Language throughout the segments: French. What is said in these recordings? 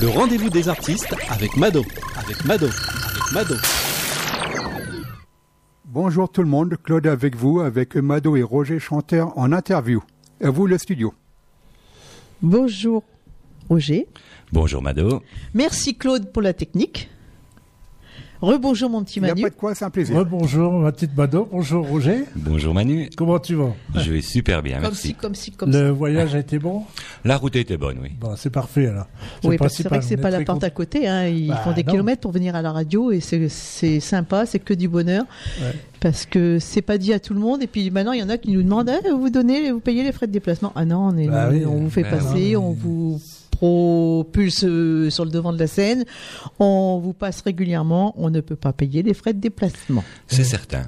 Le rendez-vous des artistes avec Mado, avec Mado, avec Mado. Bonjour tout le monde, Claude avec vous, avec Mado et Roger Chanteur en interview. À vous le studio. Bonjour Roger. Bonjour Mado. Merci Claude pour la technique. Rebonjour mon petit Il n'y a Manu. pas de quoi, c'est un plaisir. Bonjour ma petite Mado, bonjour Roger. Bonjour Manu. Comment tu vas? Je vais super bien, Comme si, comme si, comme ça. Le voyage a été bon? La route était bonne, oui. Bon, c'est parfait alors. Oui, parce que c'est vrai que c'est pas la porte à côté. Hein. Ils Bah, font des non. kilomètres pour venir à la radio et c'est- c'est sympa, c'est que du bonheur. Ouais. Parce que c'est pas dit à tout le monde. Et puis maintenant, il y en a qui nous demandent Ah, vous donnez, vous payez les frais de déplacement? Ah non, on, est, Bah oui. on vous fait Bah passer, non, mais- on vous propulse euh, sur le devant de la scène, on vous passe régulièrement, on ne peut pas payer les frais de déplacement. C'est certain.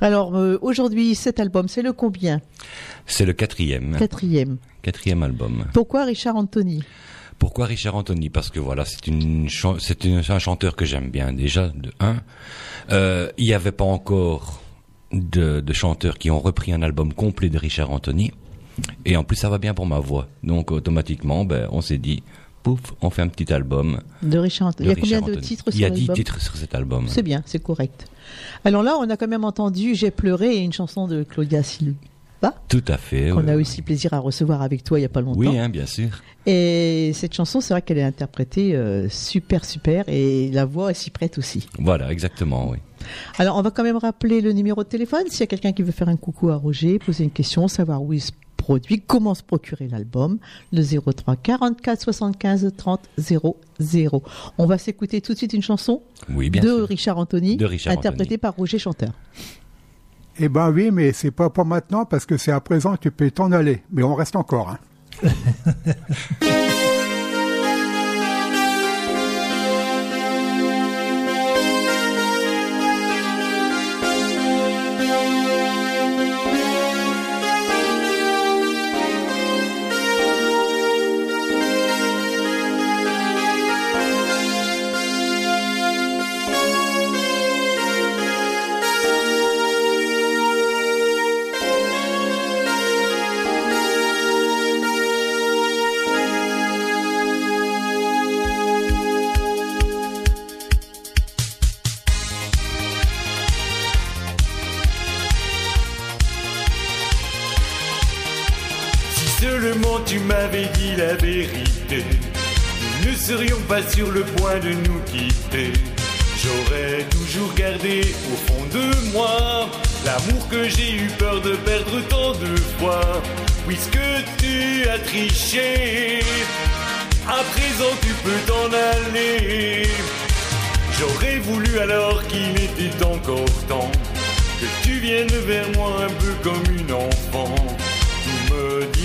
Alors euh, aujourd'hui, cet album, c'est le combien? C'est le quatrième, Quatrième. quatrième album. Pourquoi Richard Anthony? Pourquoi Richard Anthony? Parce que voilà, c'est une c'est un chanteur que j'aime bien déjà de un. Euh, Il n'y avait pas encore de, de chanteurs qui ont repris un album complet de Richard Anthony. Et en plus, ça va bien pour ma voix. Donc automatiquement, ben, on s'est dit, pouf, on fait un petit album. de Richard Il y a combien de titres Il y sur a titres sur cet album. C'est bien, c'est correct. Alors là, on a quand même entendu J'ai pleuré et une chanson de Claudia Silva, Tout à fait. qu'on a aussi plaisir à recevoir avec toi il y a pas longtemps. Oui, hein, bien sûr. Et cette chanson, c'est vrai qu'elle est interprétée euh, super, super, et la voix s'y prête aussi. Voilà, exactement, oui. Alors, on va quand même rappeler le numéro de téléphone. S'il y a quelqu'un qui veut faire un coucou à Roger, poser une question, savoir où il se produit, comment se procurer l'album, le 03 44 75 30 00. On va s'écouter tout de suite une chanson Oui, bien de sûr. Richard Anthony, De Richard interprétée Anthony. par Roger Chanteur. Eh ben oui, mais c'est pas pour maintenant parce que c'est à présent que tu peux t'en aller. Mais on reste encore. hein. tu m'avais dit la vérité, nous ne serions pas sur le point de nous quitter. J'aurais toujours gardé au fond de moi l'amour que j'ai eu peur de perdre tant de fois, puisque tu as triché. À présent tu peux t'en aller. J'aurais voulu alors qu'il était encore temps que tu viennes vers moi un peu comme une enfant.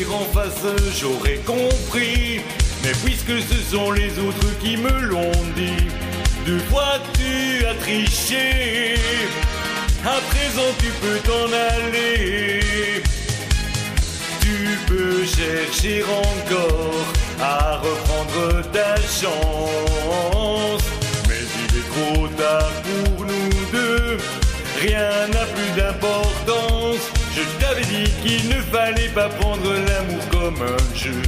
En face, j'aurais compris. Mais puisque ce sont les autres qui me l'ont dit, deux fois tu as triché? À présent tu peux t'en aller. Tu peux chercher encore à reprendre ta chance. Mais il est trop tard pour nous deux. Rien n'a plus d'importance. Je t'avais dit qu'il ne fallait pas prendre l'amour comme un jeu.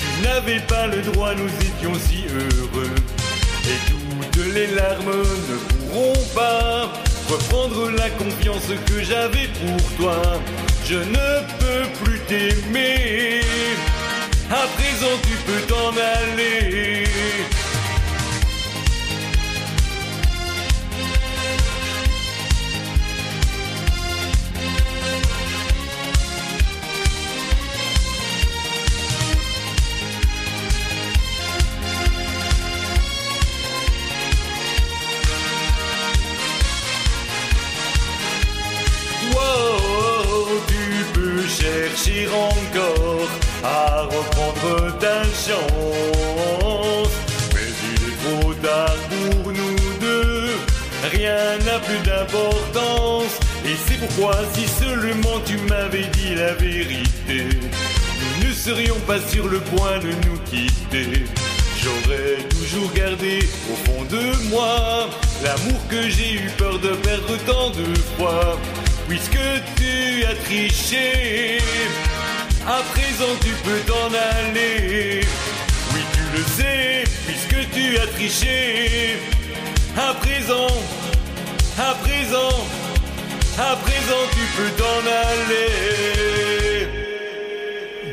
Tu n'avais pas le droit, nous étions si heureux. Et toutes les larmes ne pourront pas reprendre la confiance que j'avais pour toi. Je ne peux plus t'aimer. À présent, tu peux t'en aller. Plus d'importance. Et c'est pourquoi si seulement tu m'avais dit la vérité, nous ne serions pas sur le point de nous quitter. J'aurais toujours gardé au fond de moi l'amour que j'ai eu peur de perdre tant de fois. Puisque tu as triché, à présent tu peux t'en aller. Oui, tu le sais, puisque tricher. À présent, à présent, à présent tu peux t'en aller.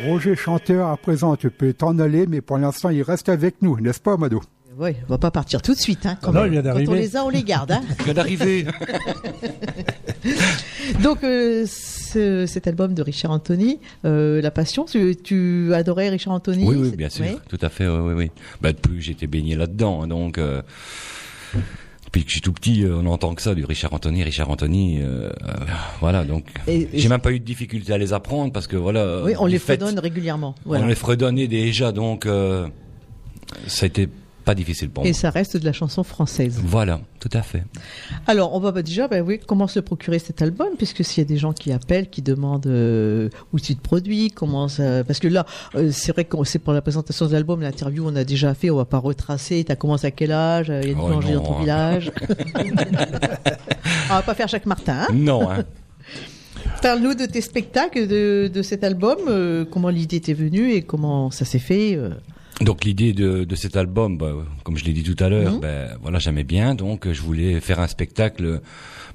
Roger Chanteur, à présent, tu peux t'en aller, mais pour l'instant, il reste avec nous, n'est-ce pas, Mado? Oui, on va pas partir tout de suite. Hein, quand Non, même. il vient Quand on d'arriver. les a, on les garde. Hein. Je viens d'arriver. Donc, euh, ce- cet album de Richard Anthony, euh, La Passion, tu, tu adorais Richard Anthony? Oui, oui, bien sûr, oui. tout à fait, oui, oui, oui. Bah, depuis, j'étais baigné là-dedans, hein, donc. Euh, depuis que je suis tout petit, euh, on entend que ça, du Richard Anthony, Richard Anthony, euh, euh, voilà, donc. Et- J'ai même pas eu de difficulté à les apprendre parce que voilà. Oui, on les fait- fredonne régulièrement. Voilà. On les fredonnait déjà, donc euh, ça a été pas difficile pour Et moi. ça reste de la chanson française. Voilà, tout à fait. Alors, on va bah, déjà, bah, oui, comment se procurer cet album Puisque s'il y a des gens qui appellent, qui demandent euh, où tu te produis, comment ça... Parce que là, euh, c'est vrai que c'est pour la présentation de l'album, l'interview, on a déjà fait, on va pas retracer. T'as commencé à quel âge Il y a une Oh, boulangerie non, dans ton hein. village. on va pas faire chaque Martin. Hein Non, hein. Parle-nous de tes spectacles, de, de cet album, euh, comment l'idée t'est venue et comment ça s'est fait. euh. Donc l'idée de, de cet album, bah, comme je l'ai dit tout à l'heure, Mhm. ben voilà, j'aimais bien, donc je voulais faire un spectacle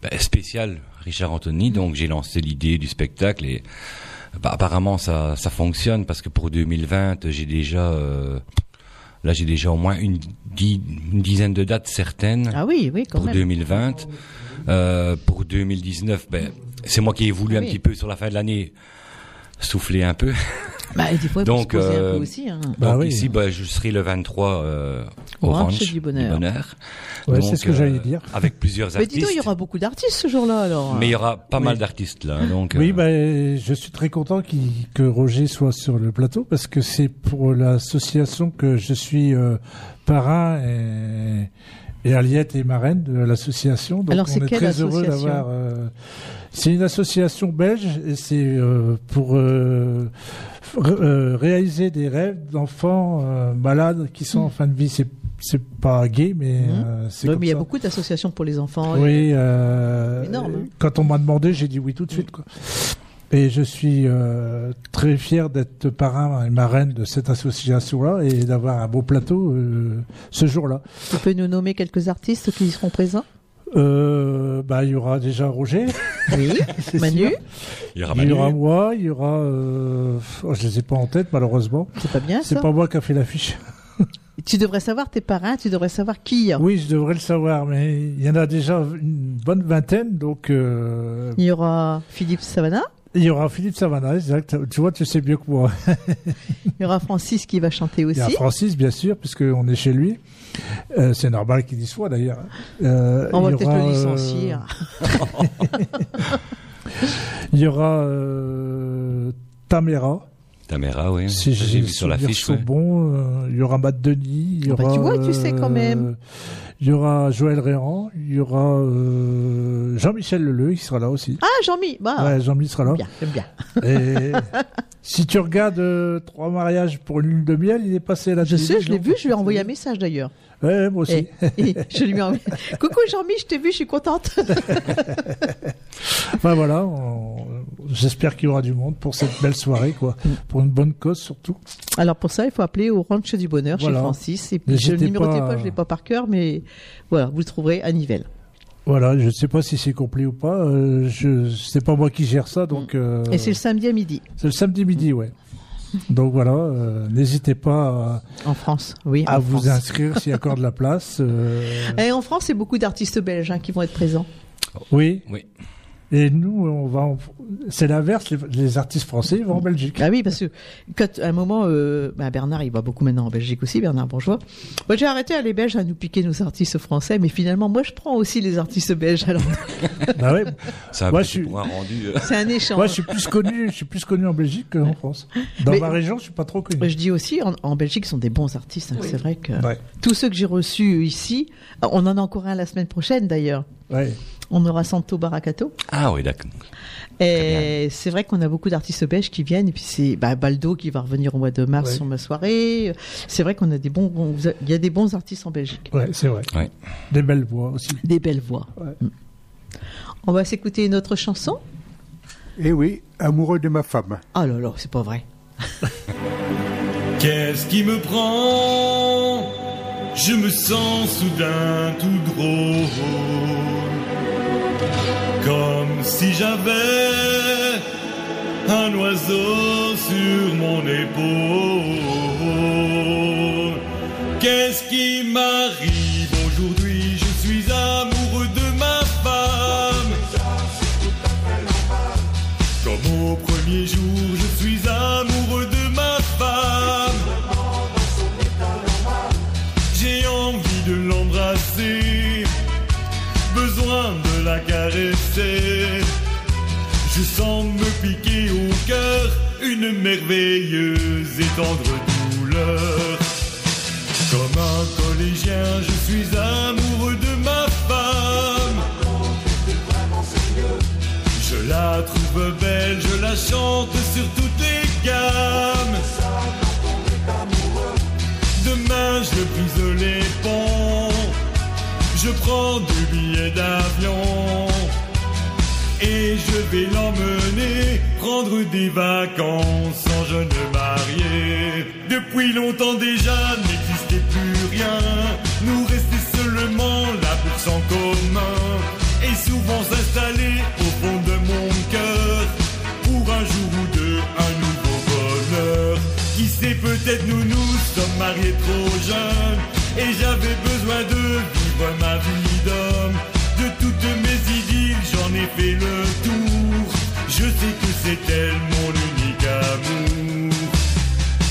ben, spécial Richard Anthony, donc j'ai lancé l'idée du spectacle et bah, apparemment ça, ça fonctionne parce que pour 2020 j'ai déjà euh, là j'ai déjà au moins une, dix- une dizaine de dates certaines Ah oui, oui, quand pour même. 2020. Euh, pour 2019, ben c'est moi qui ai voulu Ah un oui. petit peu sur la fin de l'année souffler un peu. Bah, des fois, il faut se Donc, poser un euh, peu aussi. Hein. Bah Donc oui. ici, bah, je serai le 23 euh, Au Ranch du Bonheur. Ouais, Donc, c'est ce que j'allais dire. Avec plusieurs Mais artistes. dis donc, il y aura beaucoup d'artistes ce jour-là, alors. Mais il y aura pas Oui. mal d'artistes là. Donc, Oui, euh, ben, je suis très content que Roger soit sur le plateau parce que c'est pour l'association que je suis euh, parrain et, et Aliette et marraine de l'association. Donc Alors, on c'est est très heureux d'avoir. euh, c'est une association belge et c'est euh, pour euh, euh, réaliser des rêves d'enfants euh, malades qui sont en fin de vie. C'est c'est pas gay, mais Mhm. euh, c'est Oui, comme mais il y a beaucoup d'associations pour les enfants. Oui, euh, Énorme, hein. quand on m'a demandé, j'ai dit oui tout de suite. Quoi. Et je suis euh, très fier d'être parrain et marraine de cette association-là et d'avoir un beau plateau euh, ce jour-là. Tu peux nous nommer quelques artistes qui y seront présents? Euh, bah, il y aura déjà Roger, Oui. Manu sûr. il y aura il y Manu. aura moi, il y aura. Euh... oh, je les ai pas en tête malheureusement. C'est pas bien C'est pas moi qui a fait l'affiche. Tu devrais savoir tes parrains, tu devrais savoir qui il y a. Oui, je devrais le savoir, mais il y en a déjà une bonne vingtaine, donc euh, Il y aura Philippe Savana, il y aura Philippe Savana, exact. Tu vois, tu sais mieux que moi. il y aura Francis qui va chanter Il y a aussi. Francis, bien sûr, puisqu'on est chez lui. Euh, c'est normal qu'il y soit d'ailleurs. Euh, On va peut-être aura, le euh, licencier. Il y aura euh, Tamera, Tamara, oui. si j'ai vu sur l'affiche. sont ouais. euh, il y aura Matt Denis. Il y Ah bah, tu vois, tu sais quand même. Il y aura Joël Réan. Il y aura euh, Jean-Michel Leleu, qui sera là aussi. Ah, Jean-Mi, bah, Ouais, Jean-Michel sera là. bien, j'aime bien. Et si tu regardes euh, Trois mariages pour une lune de miel, il est passé à la Je sais, je l'ai vu, je lui ai envoyé un message d'ailleurs. Ouais, moi aussi. Et, et je lui envoyé. Coucou Jean-Mi, je t'ai vu, je suis contente. Enfin voilà, on- j'espère qu'il y aura du monde pour cette belle soirée, quoi. Mm. Pour une bonne cause surtout. Alors pour ça, il faut appeler au Ranch du Bonheur Voilà. chez Francis. Et puis je, le numéro de pas je l'ai pas par cœur, mais voilà, vous le trouverez à Nivelles. Voilà, je ne sais pas si c'est complet ou pas. Euh, je c'est pas moi qui gère ça, donc euh, Et c'est le samedi à midi c'est le samedi midi, ouais. Donc voilà, euh, n'hésitez pas en France. Oui. à, à vous France. inscrire s'il y a encore de la place. euh, Et en France, c'est beaucoup d'artistes belges hein, qui vont être présents. oui. Oui. Et nous, on va, en- c'est l'inverse. Les, les artistes français vont en Belgique. Ah oui, parce que quand à un moment, euh, bah, Bernard, il va beaucoup maintenant en Belgique aussi, Bernard Bourgeois. Moi, j'ai arrêté à les Belges à nous piquer nos artistes français, mais finalement, moi, je prends aussi les artistes belges. Alors, Bah ouais. Un Moi, je suis- rendu. euh. c'est un échange. Moi, je suis plus connu, je suis plus connu en Belgique qu'en France. Dans Mais- ma région, je suis pas trop connu. Je dis aussi, en, en Belgique, ils sont des bons artistes. hein. C'est vrai que Ouais. tous ceux que j'ai reçus ici, on en a encore un la semaine prochaine d'ailleurs. Ouais. On aura Santo Baracato. Ah oui, d'accord. Et c'est vrai qu'on a beaucoup d'artistes belges qui viennent. Et puis c'est bah, Baldo qui va revenir au mois de mars Ouais. sur ma soirée. C'est vrai qu'on a des bons, il y a des bons artistes en Belgique. Ouais, c'est vrai. Ouais. Des belles voix aussi. Des belles voix. Ouais. Mm. On va s'écouter une autre chanson. Eh oui, amoureux de ma femme. Oh là là, c'est pas vrai. Qu'est-ce qui me prend? Je me sens soudain tout drôle. Comme si j'avais un oiseau sur mon épaule. Qu'est-ce qui m'arrive aujourd'hui? Je suis amoureux de ma femme. Comme au premier jour, une merveilleuse et tendre douleur. Comme un collégien, je suis amoureux de ma femme. Je la trouve belle, je la chante sur toutes les gammes. Demain, je brise les ponts. Je prends deux billets d'avion. Et je vais l'emmener prendre des vacances en jeune marié. Depuis longtemps déjà n'existait plus rien. Nous restait seulement la bourse en commun. Et souvent s'installer au fond de mon cœur. Pour un jour ou deux, un nouveau bonheur. Qui sait, peut-être nous nous sommes mariés trop jeunes. Et j'avais besoin de vivre ma vie d'homme. Fait le tour. Je sais que c'est elle mon unique amour.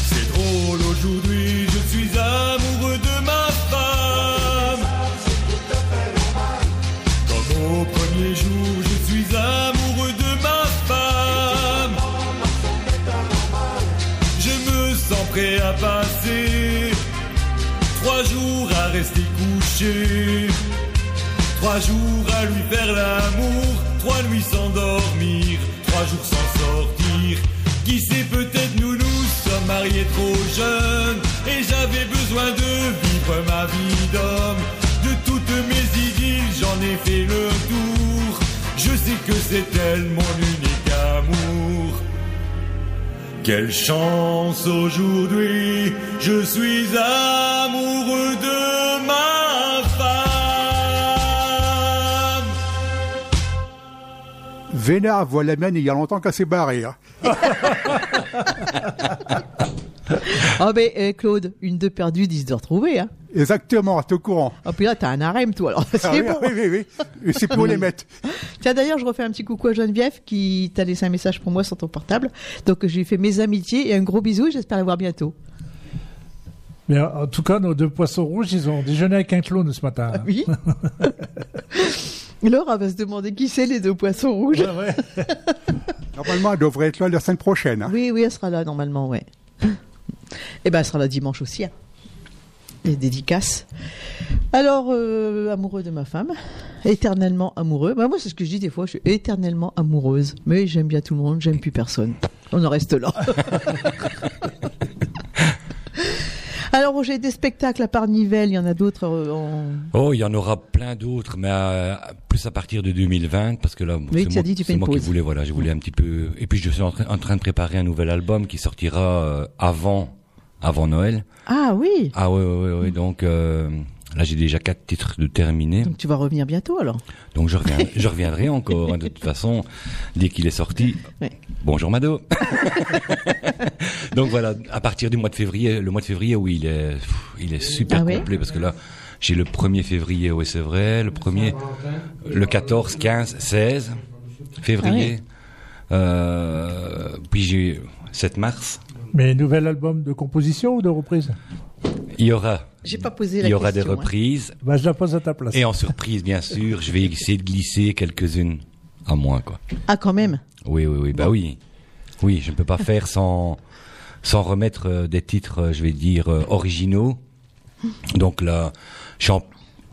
C'est drôle aujourd'hui, je suis amoureux de ma femme. Comme au premier jour, je suis amoureux de ma femme. Je me sens prêt à passer trois jours à rester couché. Trois jours à lui faire l'amour, trois nuits sans dormir, trois jours sans sortir. Qui sait, peut-être nous nous sommes mariés trop jeunes et j'avais besoin de vivre ma vie d'homme. De toutes mes idylles, j'en ai fait le tour. Je sais que c'est elle mon unique amour. Quelle chance aujourd'hui, je suis amoureux de Vénard voit la mienne il y a longtemps qu'elle s'est barrée. hein. Ah ben eh, Claude, une de perdue, dix de retrouvée. Hein. Exactement, t'es au courant. Ah puis là t'as un harem toi alors. C'est Ah oui, bon. oui, oui, oui. Et c'est pour les mettre. Tiens d'ailleurs je refais un petit coucou à Geneviève qui t'a laissé un message pour moi sur ton portable. Donc je lui fais mes amitiés et un gros bisou et j'espère la voir bientôt. Mais en tout cas, nos deux poissons rouges, ils ont déjeuné avec un clone ce matin. Ah oui. Laura va se demander qui c'est les deux poissons rouges. Ouais, ouais. Normalement, elle devrait être là la semaine prochaine. hein. Oui, oui, elle sera là normalement, ouais. Et ben, elle sera là dimanche aussi. Hein. Les dédicaces. Alors, euh, amoureux de ma femme, éternellement amoureux. Bah, moi, c'est ce que je dis des fois, je suis éternellement amoureuse. Mais j'aime bien tout le monde, j'aime plus personne. On en reste là. Alors, j'ai des spectacles à Parnivelle, il y en a d'autres euh, en... Oh, il y en aura plein d'autres, mais euh, plus à partir de 2020, parce que là, Oui, c'est tu moi, as dit, tu fais c'est une moi qui voulais, voilà, je voulais un petit peu. Et puis je suis en, train- en train de préparer un nouvel album qui sortira euh, avant, avant Noël. Ah oui Ah ouais, ouais, ouais, ouais, donc euh, là j'ai déjà quatre titres de terminés, Donc tu vas revenir bientôt alors donc je reviens, je reviendrai encore. hein, de toute façon, dès qu'il est sorti. Ouais. Bonjour Mado. donc voilà, à partir du mois de février, le mois de février, oui, il est, pff, il est super Ah ouais complet parce que là, j'ai le 1er février, oui c'est vrai, le premier, le 14, 15, 16 février, Ah euh, puis j'ai 7 mars. Mais nouvel album de composition ou de reprise? Il y aura, J'ai pas posé la il y aura des hein. reprises bah, Je la pose à ta place. et en surprise bien sûr, je vais essayer de glisser quelques-unes à moi quoi. Ah quand même Oui, oui, oui, bah oui. Oui, je ne peux pas faire sans, sans remettre euh, des titres, euh, je vais dire, euh, originaux. Donc là, je suis en,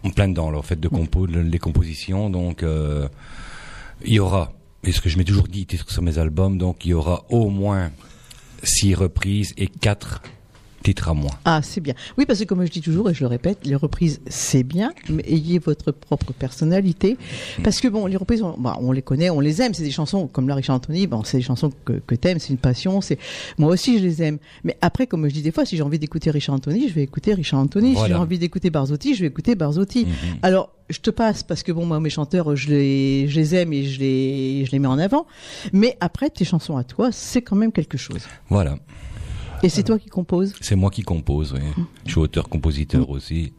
en plein dedans, là, en fait, de compo, de- les compositions. Donc, euh, il y aura, et ce que je m'ai toujours dit, titres sur mes albums, donc il y aura au moins six reprises et quatre Ah, c'est bien. Oui, parce que comme je dis toujours, et je le répète, les reprises, c'est bien, mais ayez votre propre personnalité. Parce que bon, les reprises, on, bah, on les connaît, on les aime. C'est des chansons comme la Richard Anthony, bon, c'est des chansons que, que t'aimes, c'est une passion. C'est Moi aussi, je les aime. Mais après, comme je dis des fois, si j'ai envie d'écouter Richard Anthony, je vais écouter Richard Anthony. Si j'ai envie d'écouter Barzotti, je vais écouter Barzotti. Mhm. Alors, je te passe parce que bon, moi, mes chanteurs, je les, je les aime et je les, je les mets en avant. Mais après, tes chansons à toi, c'est quand même quelque chose. Voilà. Et c'est toi qui composes. C'est moi qui compose, oui. Je suis auteur-compositeur aussi.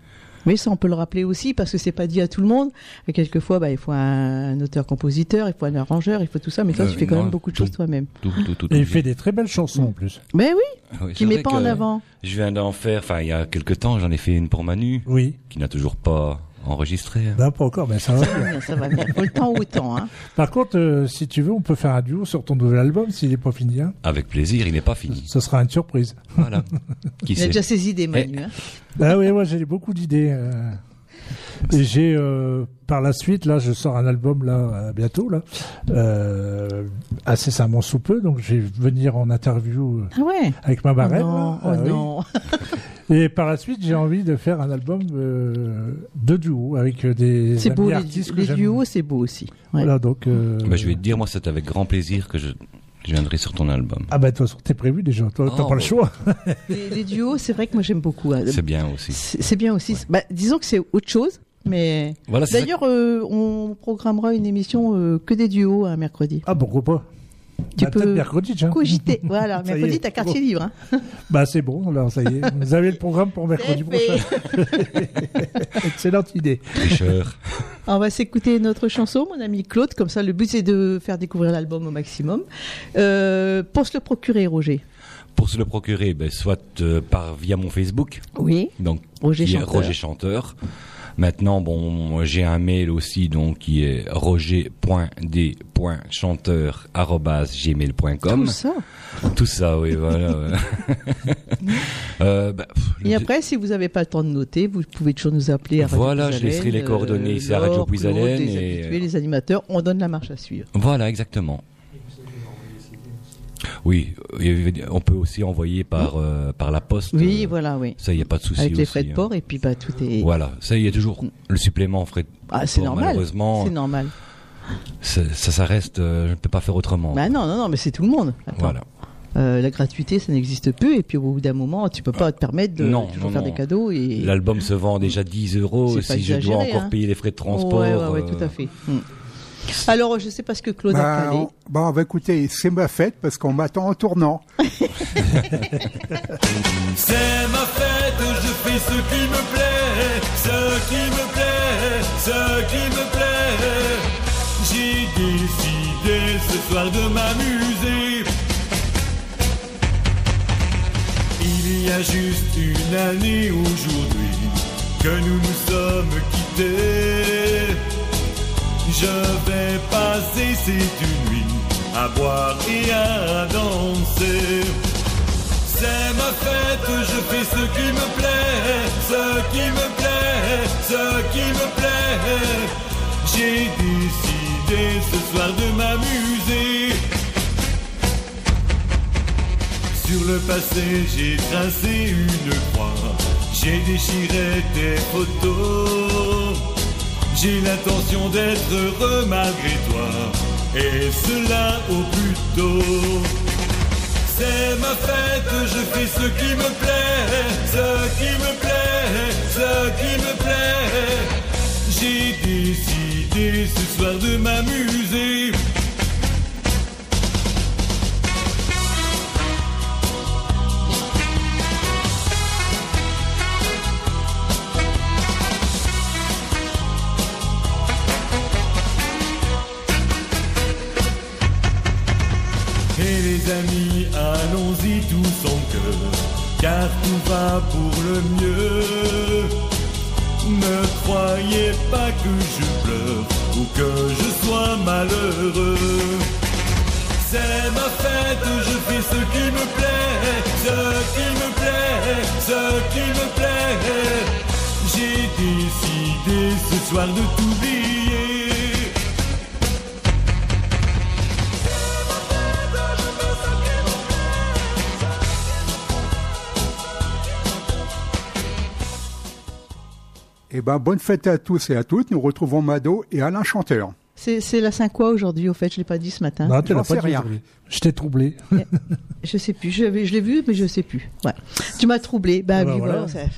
Oui, ça on peut le rappeler aussi parce que c'est pas dit à tout le monde. Et quelquefois, bah, il faut un auteur-compositeur, il faut un arrangeur, il faut tout ça. Mais toi, Euh, tu fais quand non, même beaucoup de tout. choses toi-même. Tout, tout, tout, Et il fait des très belles chansons en plus. Mais oui, Oui, qui met pas en avant. Je viens d'en faire, enfin, il y a quelques temps, j'en ai fait une pour Manu, Oui. qui n'a toujours pas enregistré. hein. Non, pas encore, mais ça va. Ça va bien, ça va bien. Faut le temps au temps. Hein. Par contre, euh, si tu veux, on peut faire un duo sur ton nouvel album s'il n'est pas fini. Hein. Avec plaisir, il n'est pas fini. Ce sera une surprise. Voilà. Qui Il a sait déjà ses idées, Manu. Eh. Hein. Ah oui, moi j'ai beaucoup d'idées. euh. Et j'ai euh, par la suite, là, je sors un album là euh, bientôt là, euh, incessamment sous peu. Donc je vais venir en interview euh, Ah ouais. avec ma Oh non, là. oh Ah oui. non. Et par la suite, j'ai envie de faire un album euh, de duo avec des C'est amis beau, les, artistes que les duos, c'est beau aussi. Ouais. Voilà, donc. euh, Bah, je vais te dire, moi, c'est avec grand plaisir que je, je viendrai sur ton album. Ah bah de toute façon, t'es prévu déjà. Toi, t'as Oh, pas le choix. Les, les duos, c'est vrai que moi j'aime beaucoup. hein. C'est bien aussi. C'est bien aussi. Bah, disons que c'est autre chose, mais Voilà, d'ailleurs, euh, on programmera une émission euh, que des duos un mercredi. Ah pourquoi pas? Tu Bah, peux mercredi, tiens. Cogiter. Voilà, mercredi, t'as quartier libre. Hein. Bah c'est bon, alors ça y est. Vous avez le programme pour mercredi prochain. Excellente idée. tricheur. On va s'écouter notre chanson, mon ami Claude. Comme ça, le but c'est de faire découvrir l'album au maximum. Euh, pour se le procurer, Roger. Pour se le procurer, ben, soit euh, par via mon Facebook, Oui. donc Roger qui est Chanteur. Roger Chanteur. Maintenant, bon, j'ai un mail aussi, donc qui est roger.d.chanteur@gmail.com. Tout ça. Tout ça, oui, voilà. Euh, bah, Et après, si vous n'avez pas le temps de noter, vous pouvez toujours nous appeler à Radio Voilà, je laisserai les coordonnées ici à Radio Les et- habitués, les animateurs, on donne la marche à suivre. Voilà, exactement. Oui, on peut aussi envoyer par euh, par la poste. Oui, euh, voilà, oui. Ça, il n'y a pas de souci Avec les aussi, frais de hein. port, et puis bah, tout est. Voilà, ça, il y a toujours le supplément frais de Ah, c'est port, normal. Malheureusement, C'est normal. ça, ça, reste, euh, je ne peux pas faire autrement. Bah non, non, non, mais c'est tout le monde. Attends. Voilà. Euh, la gratuité, ça n'existe plus. Et puis au bout d'un moment, tu peux pas te permettre de Non, toujours non, faire non. des cadeaux. Et... L'album se vend déjà 10 euros. C'est Si je dois exagéré, encore hein. payer les frais de transport. Ouais, ouais, ouais, euh, tout à fait. Hmm. Alors, je sais pas ce que Claude a Bah, calé. on, bah, on va écouter, c'est ma fête parce qu'on m'attend en tournant. C'est ma fête, je fais ce qui me plaît, ce qui me plaît, ce qui me plaît. J'ai décidé ce soir de m'amuser. Il y a juste une année aujourd'hui que nous nous sommes quittés. Je vais passer cette nuit à boire et à danser. C'est ma fête, je fais ce qui me plaît, ce qui me plaît, ce qui me plaît. J'ai décidé ce soir de m'amuser. Sur le passé, j'ai tracé une croix, j'ai déchiré tes photos. J'ai l'intention d'être heureux malgré toi, et cela au plus tôt. C'est ma fête, je fais ce qui me plaît, ce qui me plaît, ce qui me plaît. J'ai décidé ce soir de m'amuser. Et les amis, allons-y tous en cœur, car tout va pour le mieux. Ne croyez pas que je pleure ou que je sois malheureux. C'est ma fête, je fais ce qui me plaît, ce qui me plaît, ce qui me plaît. J'ai décidé ce soir de t'oublier. Eh ben, bonne fête à tous et à toutes. Nous retrouvons Mado et Alain Chanteur. C'est c'est la Saint quoi aujourd'hui, au fait Je l'ai pas dit ce matin. Non, tu l'as pas sais dit, aujourd'hui. Je t'ai troublé. Je sais plus. Je, l'ai vu, mais je sais plus. Ouais. Tu m'as troublé. Bah Ah bah oui, voilà. voilà. c'est-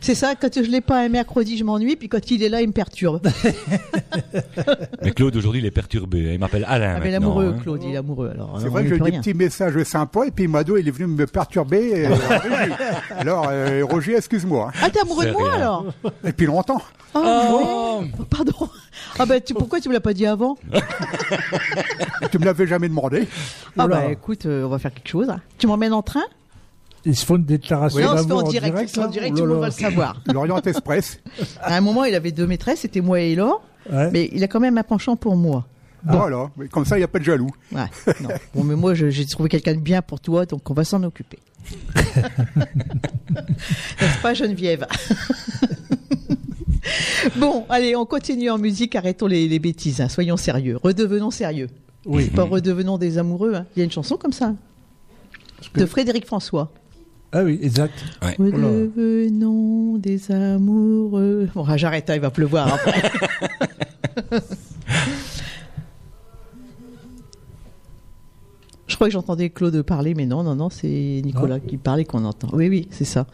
C'est ça. Quand je l'ai pas un mercredi, je m'ennuie. Puis quand il est là, il me perturbe. Mais Claude, aujourd'hui, il est perturbé. Il m'appelle Alain. Ah, mais maintenant, l'amoureux, hein. Claude, il est amoureux. Alors, C'est vrai que j'ai des petits messages sympas et puis Mado, il est venu me perturber. euh, alors, euh, Roger, excuse-moi. hein. Ah, t'es amoureux de moi rien. alors? Depuis longtemps. Oh, oui. Pardon. Ah bah tu, pourquoi tu me l'as pas dit avant Tu me l'avais jamais demandé. Ah Oula. bah écoute, euh, on va faire quelque chose. Tu m'emmènes en train Ils se font une déclaration Non, on se fait d'amour en direct. en là direct, Oh tout le monde va le savoir. L'Orient Express. À un moment, il avait deux maîtresses, c'était moi et Laure, Ouais. mais il a quand même un penchant pour moi. Voilà. Mais Comme ça, il n'y a pas de jaloux. Ouais, non. Bon, mais moi, je- j'ai trouvé quelqu'un de bien pour toi, donc on va s'en occuper. N'est-ce pas, Geneviève? Bon, allez, on continue en musique, arrêtons les, les bêtises, hein, soyons sérieux, redevenons sérieux. Oui. Pas redevenons des amoureux, hein. il y a une chanson comme ça, de Frédéric François. Ah oui, exact. Ouais. Redevenons des amoureux. Bon, ah, j'arrête, hein, il va pleuvoir après. Je crois que j'entendais Claude parler, mais non, non, non, c'est Nicolas qui parle et qu'on entend. Oui, oui, c'est ça.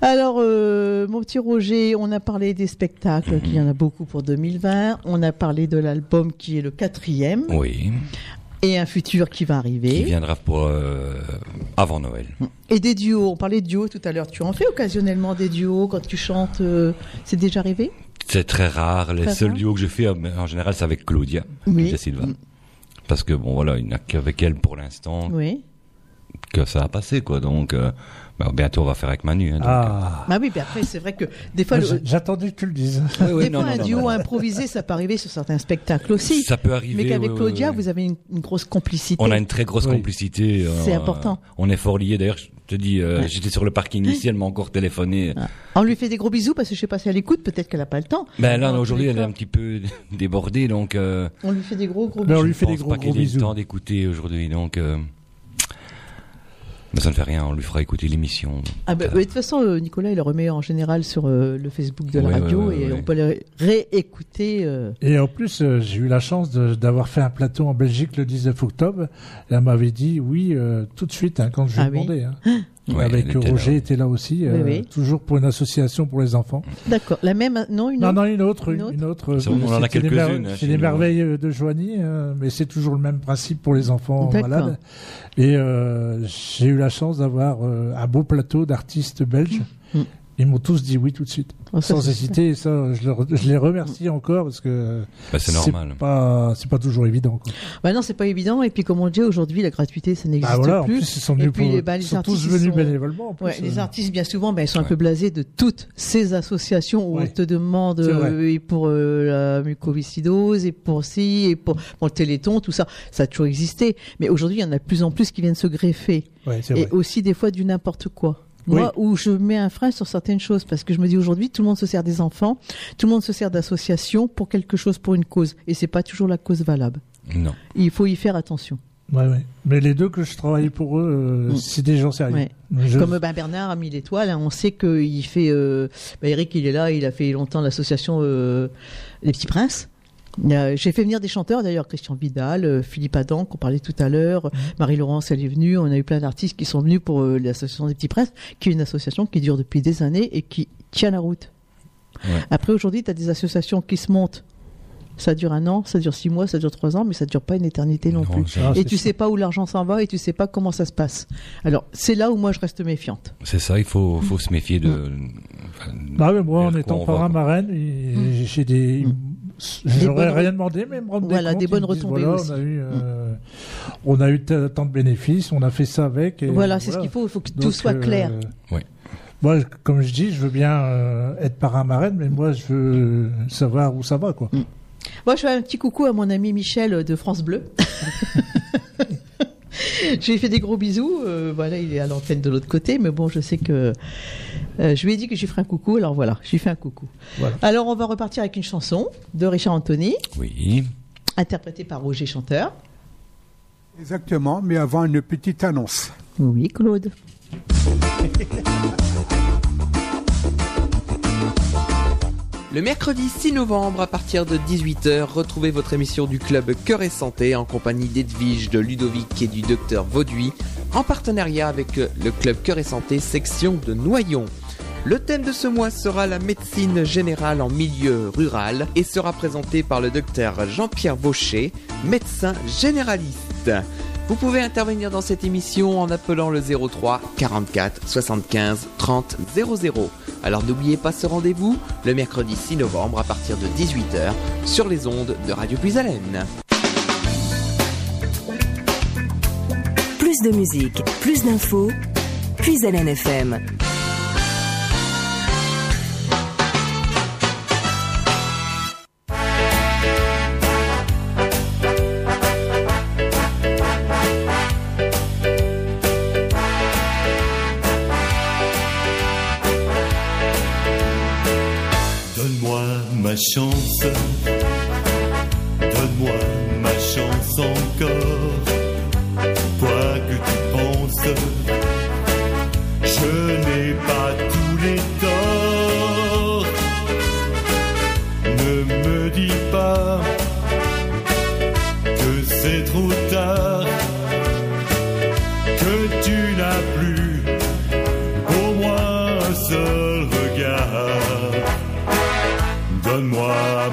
Alors, euh, mon petit Roger, on a parlé des spectacles, qu'il y en a beaucoup pour 2020. On a parlé de l'album qui est le quatrième Oui. et un futur qui va arriver. Qui viendra pour euh, avant Noël. Et des duos, on parlait de duos tout à l'heure. Tu en fais occasionnellement des duos quand tu chantes euh, C'est déjà arrivé? C'est très rare. Les seuls duos que je fais, en général, c'est avec Claudia. Oui. Claudia Silva. Parce que bon, voilà, il n'y a qu'avec elle pour l'instant Oui. que ça a passé, quoi. Donc, euh, bah, bientôt, on va faire avec Manu. Hein, donc, Ah. Bah oui, mais après, c'est vrai que des fois, Ah, le- J'attendais que tu le dises. oui, oui, des non, fois non, un non, duo non. improvisé, ça peut arriver sur certains spectacles aussi. Ça peut arriver. mais qu'avec Claudia, vous avez une, une grosse complicité. On a une très grosse Oui. complicité. euh, C'est important. On est fort liés. D'ailleurs, je te dis, euh, Ouais. j'étais sur le parking ici, elle m'a encore téléphoné. Ah. On lui fait des gros bisous parce que je sais pas si elle écoute, peut-être qu'elle a pas le temps. Ben là, tous aujourd'hui, elle est un petit peu débordée, donc euh, On lui fait des gros gros Mais on bisous. lui fait des pense gros pas gros qu'elle ait le bisous. temps d'écouter aujourd'hui, donc. Euh, mais ça ne fait rien, on lui fera écouter l'émission. Ah bah, de toute façon, euh, Nicolas, il le remet en général sur euh, le Facebook de la Ouais, radio ouais, ouais, et ouais. on peut le réécouter. euh, Et en plus, j'ai eu la chance d'avoir fait un plateau en Belgique le 19 octobre. Et elle m'avait dit oui euh, tout de suite hein, quand je lui Ah ai demandé. hein. Ouais, Avec Roger là. était là aussi, euh, oui. toujours pour une association pour les enfants. D'accord. La même, non, une Non, autre non, une autre, Une une, autre une autre. Ça, on en a quelques-unes, hein, C'est les merveilles euh, de Joigny, euh, mais c'est toujours le même principe pour les enfants D'accord. malades. Et euh, j'ai eu la chance d'avoir euh, un beau plateau d'artistes belges. Mm. Ils m'ont tous dit oui tout de suite, Oh, sans hésiter. Et ça, je, leur- je les remercie encore parce que Bah, c'est normal. Pas, c'est pas toujours évident. Quoi. Bah non, c'est pas évident. Et puis, comme on dit aujourd'hui, la gratuité, ça n'existe Bah voilà, en plus. plus ils sont Et venus puis, pour, les- bah, les ils sont tous venus sont- bénévolement. En plus, Ouais, les artistes, bien souvent, ben, ils sont un peu blasés de toutes ces associations où Ouais. on te demande euh, et pour euh, la mucoviscidose et pour ci et pour, pour le téléthon, tout ça, ça a toujours existé. Mais aujourd'hui, il y en a de plus en plus qui viennent se greffer et vrai. aussi des fois du n'importe quoi. Moi, où je mets un frein sur certaines choses parce que je me dis aujourd'hui, tout le monde se sert des enfants, tout le monde se sert d'associations pour quelque chose, pour une cause, et c'est pas toujours la cause valable. Non. Il faut y faire attention. Ouais, ouais. Mais les deux que je travaillais pour eux, euh, c'est des gens sérieux. Ouais. Je- Comme ben, Bernard a mis l'étoile, hein, on sait qu'il fait. Euh, ben, Eric, il est là, il a fait longtemps l'association euh, Les Petits Princes. A- J'ai fait venir des chanteurs d'ailleurs, Christian Vidal, euh, Philippe Adam, qu'on parlait tout à l'heure, Marie-Laurence, elle est venue. On a eu plein d'artistes qui sont venus pour euh, l'association des Petits Princes, qui est une association qui dure depuis des années et qui tient la route. Ouais. Après, aujourd'hui, tu as des associations qui se montent. Ça dure un an, ça dure six mois, ça dure trois ans, mais ça dure pas une éternité non, plus. Et tu sûr. sais pas où l'argent s'en va et tu sais pas comment ça se passe. Alors, c'est là où moi je reste méfiante. C'est ça, il faut, faut se méfier de. enfin, Bah ouais, moi, en étant parrain marraine, et j'ai des. J'aurais bonnes- rien demandé, mais me rendre Voilà, compte, des bonnes me disent, retombées voilà, aussi. On a eu, euh, on a eu t- tant de bénéfices, on a fait ça avec. et voilà, c'est ce qu'il faut. Il faut que tout Donc, soit euh, clair. Ouais. Moi, comme je dis, je veux bien euh, être parrain marraine, mais moi, je veux savoir où ça va, quoi. Moi, je fais un petit coucou à mon ami Michel de France Bleu. je lui ai fait des gros bisous. euh, voilà, il est à l'antenne de l'autre côté, mais bon, je sais que euh, je lui ai dit que je lui ferai un coucou. Alors voilà, je lui fais un coucou. Voilà. Alors, on va repartir avec une chanson de Richard Anthony, Oui. interprétée par Roger Chanteur. Exactement, mais avant une petite annonce. Oui, Claude. Le mercredi 6 novembre à partir de 18h, retrouvez votre émission du club Cœur et Santé en compagnie d'Edwige, de Ludovic et du docteur Vauduit en partenariat avec le club Cœur et Santé section de Noyon. Le thème de ce mois sera la médecine générale en milieu rural et sera présenté par le docteur Jean-Pierre Vaucher, médecin généraliste. Vous pouvez intervenir dans cette émission en appelant le 03 44 75 30 00. Alors n'oubliez pas ce rendez-vous le mercredi 6 novembre à partir de 18h sur les ondes de Radio Puisalène. Plus de musique, plus d'infos, Puisalène FM. Chance,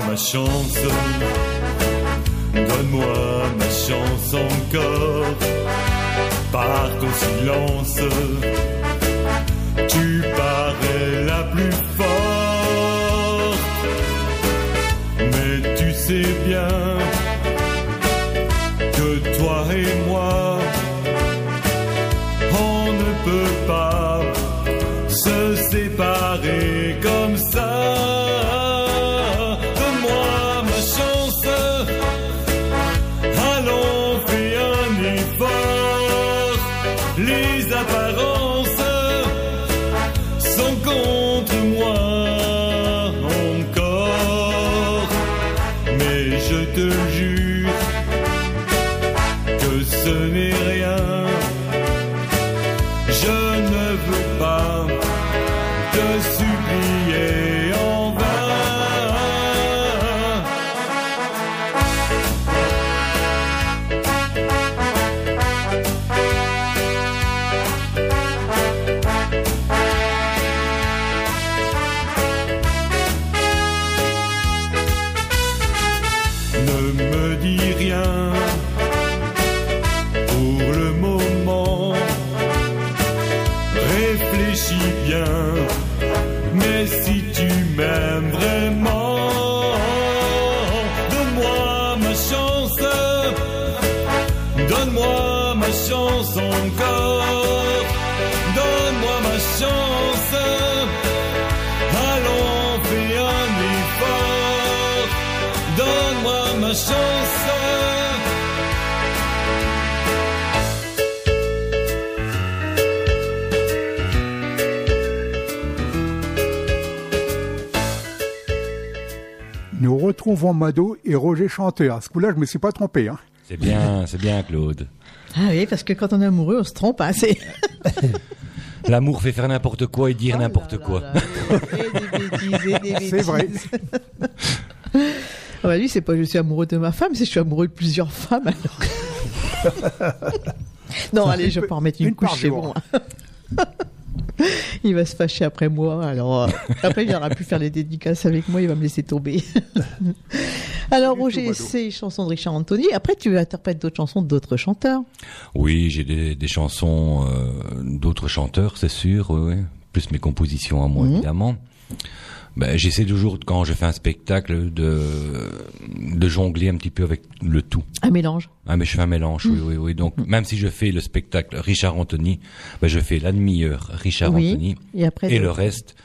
ma chance, donne-moi ma chance encore. Par ton silence, tu parais la plus forte. Mais tu sais bien Nous retrouvons Mado et Roger chanteur. À ce coup-là, je me suis pas trompé. Hein. C'est bien, c'est bien, Claude. Ah oui, parce que quand on est amoureux, on se trompe. Hein, c'est... L'amour fait faire n'importe quoi et dire Oh n'importe quoi. là. Et des bêtises, et des C'est vrai. Ah bah lui, c'est pas je suis amoureux de ma femme, c'est je suis amoureux de plusieurs femmes. Alors. non, allez, je vais pas en mettre une, couche, c'est bon. Il va se fâcher après moi. Alors euh, après, il viendra plus faire les dédicaces avec moi, il va me laisser tomber. alors Roger, c'est chansons de Richard Anthony. Après, tu interprètes d'autres chansons d'autres chanteurs. Oui, j'ai des, des chansons euh, d'autres chanteurs, c'est sûr, oui, oui. plus mes compositions à moi, Mhm. évidemment. Ben, j'essaie toujours, quand je fais un spectacle, de, de jongler un petit peu avec le tout. Un mélange. Ah, mais je fais un mélange, oui, oui, oui. Donc, même si je fais le spectacle Richard Anthony, ben, je fais la demi-heure Richard Oui. Anthony. Et après, Et le reste,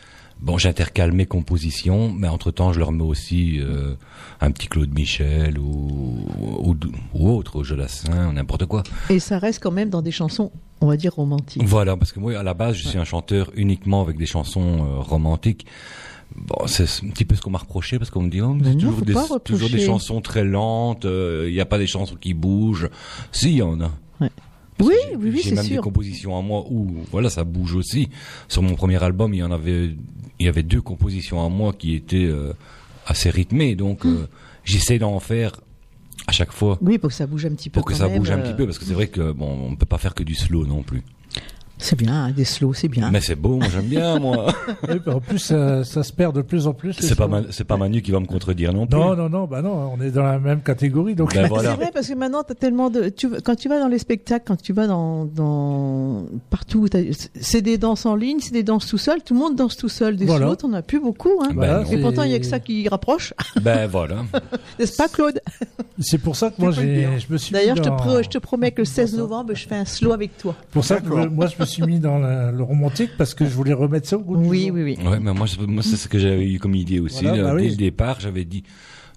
bon, j'intercale mes compositions, mais entre-temps, je leur mets aussi euh, un petit Claude Michel ou, ou, ou autre, ou Jodassin, ou n'importe quoi. Et ça reste quand même dans des chansons, on va dire romantiques. Voilà, parce que moi, à la base, je suis un chanteur uniquement avec des chansons euh, romantiques. Bon, c'est un petit peu ce qu'on m'a reproché, parce qu'on me dit, oh, mais c'est toujours, des, toujours chansons très lentes, euh, il n'y a pas des chansons qui bougent. Si, il y en a. Ouais. Parce Oui, j'ai- oui, oui, J'ai c'est même sûr. des compositions à moi où, voilà, ça bouge aussi. Sur mon premier album, il y en avait il y avait deux compositions à moi qui étaient euh, assez rythmées, donc euh, j'essaie d'en faire à chaque fois Oui, pour que ça bouge un petit peu. pour que ça même, bouge un euh, petit peu, parce que c'est vrai que bon, on peut pas faire que du slow non plus. C'est bien, hein, des slows, c'est bien. Mais c'est beau, moi j'aime bien, moi. En plus, ça, ça se perd de plus en plus. c'est pas c'est pas Manu qui va me contredire non plus. Non, non, non, bah non, on est dans la même catégorie, donc. Ben C'est vrai parce que maintenant t'as tellement de tu quand tu vas dans les spectacles quand tu vas dans dans partout c'est des danses en ligne c'est des danses tout seul tout le monde danse tout seul des Voilà. slows t'en as plus beaucoup hein. Ben et pourtant il y a que ça qui rapproche Ben voilà. n'est-ce pas Claude? C'est pour ça que moi, j'ai, je me suis d'ailleurs je te dans- pro- je te promets que le 16 novembre je fais un slow avec toi Pour ça que moi, je me suis mis dans la- le romantique parce que je voulais remettre ça au goût du oui jour. oui oui Ouais, mais moi, moi c'est ce que j'avais eu comme idée aussi. Voilà, bah dès oui. le départ, j'avais dit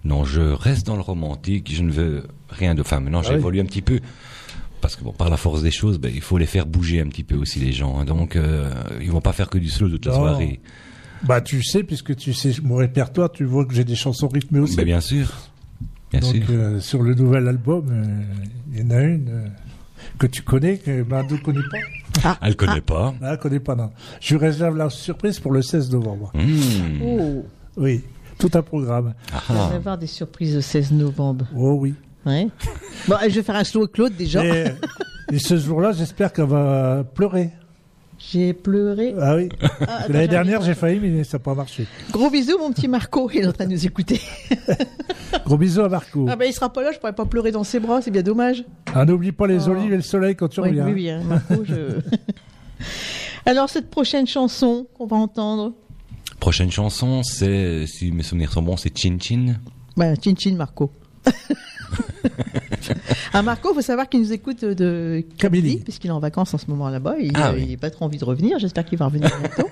non, je reste dans le romantique, je ne veux rien de. Enfin, maintenant, Ah oui. j'évolue un petit peu. Parce que bon, par la force des choses, ben, il faut les faire bouger un petit peu aussi les gens. hein. Donc, euh, ils vont pas faire que du slow toute la Non. soirée. Bah, tu sais, puisque tu sais mon répertoire, tu vois que j'ai des chansons rythmées aussi. Ben, bien sûr, bien Donc, sûr. euh, sur le nouvel album, euh, il y en a une euh, que tu connais, que Mando ne connaît pas. Elle connaît pas. Ah, elle connaît pas, non. Je lui réserve la surprise pour le 16 novembre. Mmh. oh Oui, tout un programme. Ah, on ah. va avoir des surprises le 16 novembre Oh oui. ouais bon je vais faire un slow Claude déjà Et, et ce jour-là, j'espère qu'elle va pleurer. J'ai pleuré Ah oui. Ah, L'année dernière, j'ai failli, mais ça n'a pas marché. gros bisous mon petit Marco il est en train de nous écouter Gros bisous à Marco. ah ben il sera pas là je pourrais pas pleurer dans ses bras c'est bien dommage Ah, n'oublie pas les Oh. olives et le soleil quand tu Oui, reviens. oui, oui, hein, Marco, je... Alors, cette prochaine chanson qu'on va entendre, Prochaine chanson, c'est, si mes souvenirs sont bons, c'est Chin Chin. bah, Chin Chin Marco. ah, Marco, faut savoir qu'il nous écoute de Kabylie. Puisqu'il est en vacances en ce moment là-bas. Il Ah n'a oui. pas trop envie de revenir. J'espère qu'il va revenir bientôt.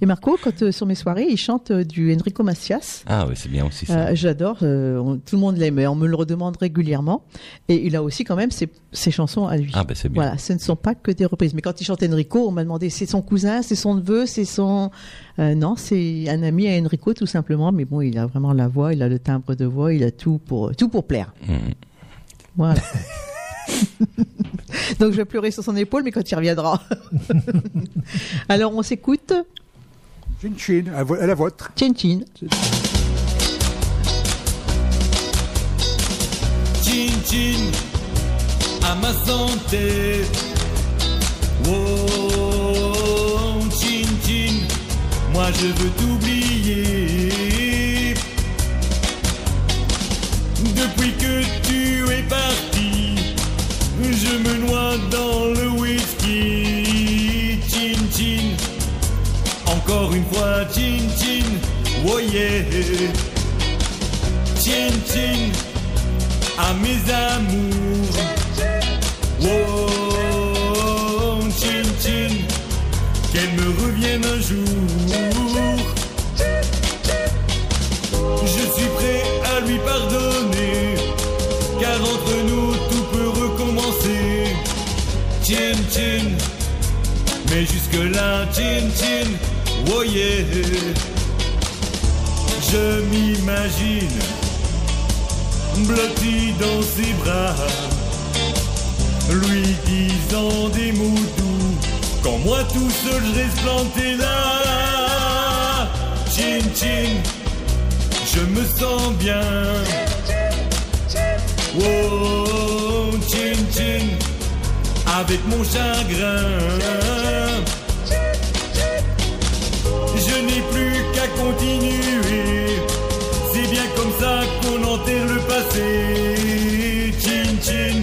Et Marco, quand euh, sur mes soirées, il chante euh, du Enrico Macias. Ah oui, c'est bien aussi ça. Euh, J'adore, euh, tout le monde l'aime, on me le redemande régulièrement. Et il a aussi quand même ses, ses chansons à lui. Ah ben c'est bien. Voilà, ce ne sont pas que des reprises. Mais quand il chante Enrico, on m'a demandé c'est son cousin, c'est son neveu, c'est son. Euh, non, c'est un ami à Enrico tout simplement. Mais bon, il a vraiment la voix, il a le timbre de voix, il a tout pour tout pour plaire. Mmh. Voilà. Donc je vais pleurer sur son épaule, mais quand il reviendra. Alors on s'écoute. Chin chin, à, vo- à la vôtre. Chin Chin. Chin chin à ma santé. Oh, chin chin, moi je veux t'oublier. Je me noie dans le whisky. Chin chin, encore une fois, chin chin, oh yeah. Chin chin à mes amours. Oh, chin chin, qu'elle me revienne un jour. Mais jusque-là, chin chin, oh yeah. Je m'imagine blotti dans ses bras, lui disant des mots doux, quand moi tout seul je reste planté là. Chin chin, je me sens bien. Oh, avec mon chagrin. Je n'ai plus qu'à continuer. C'est bien comme ça qu'on enterre le passé. Chin chin.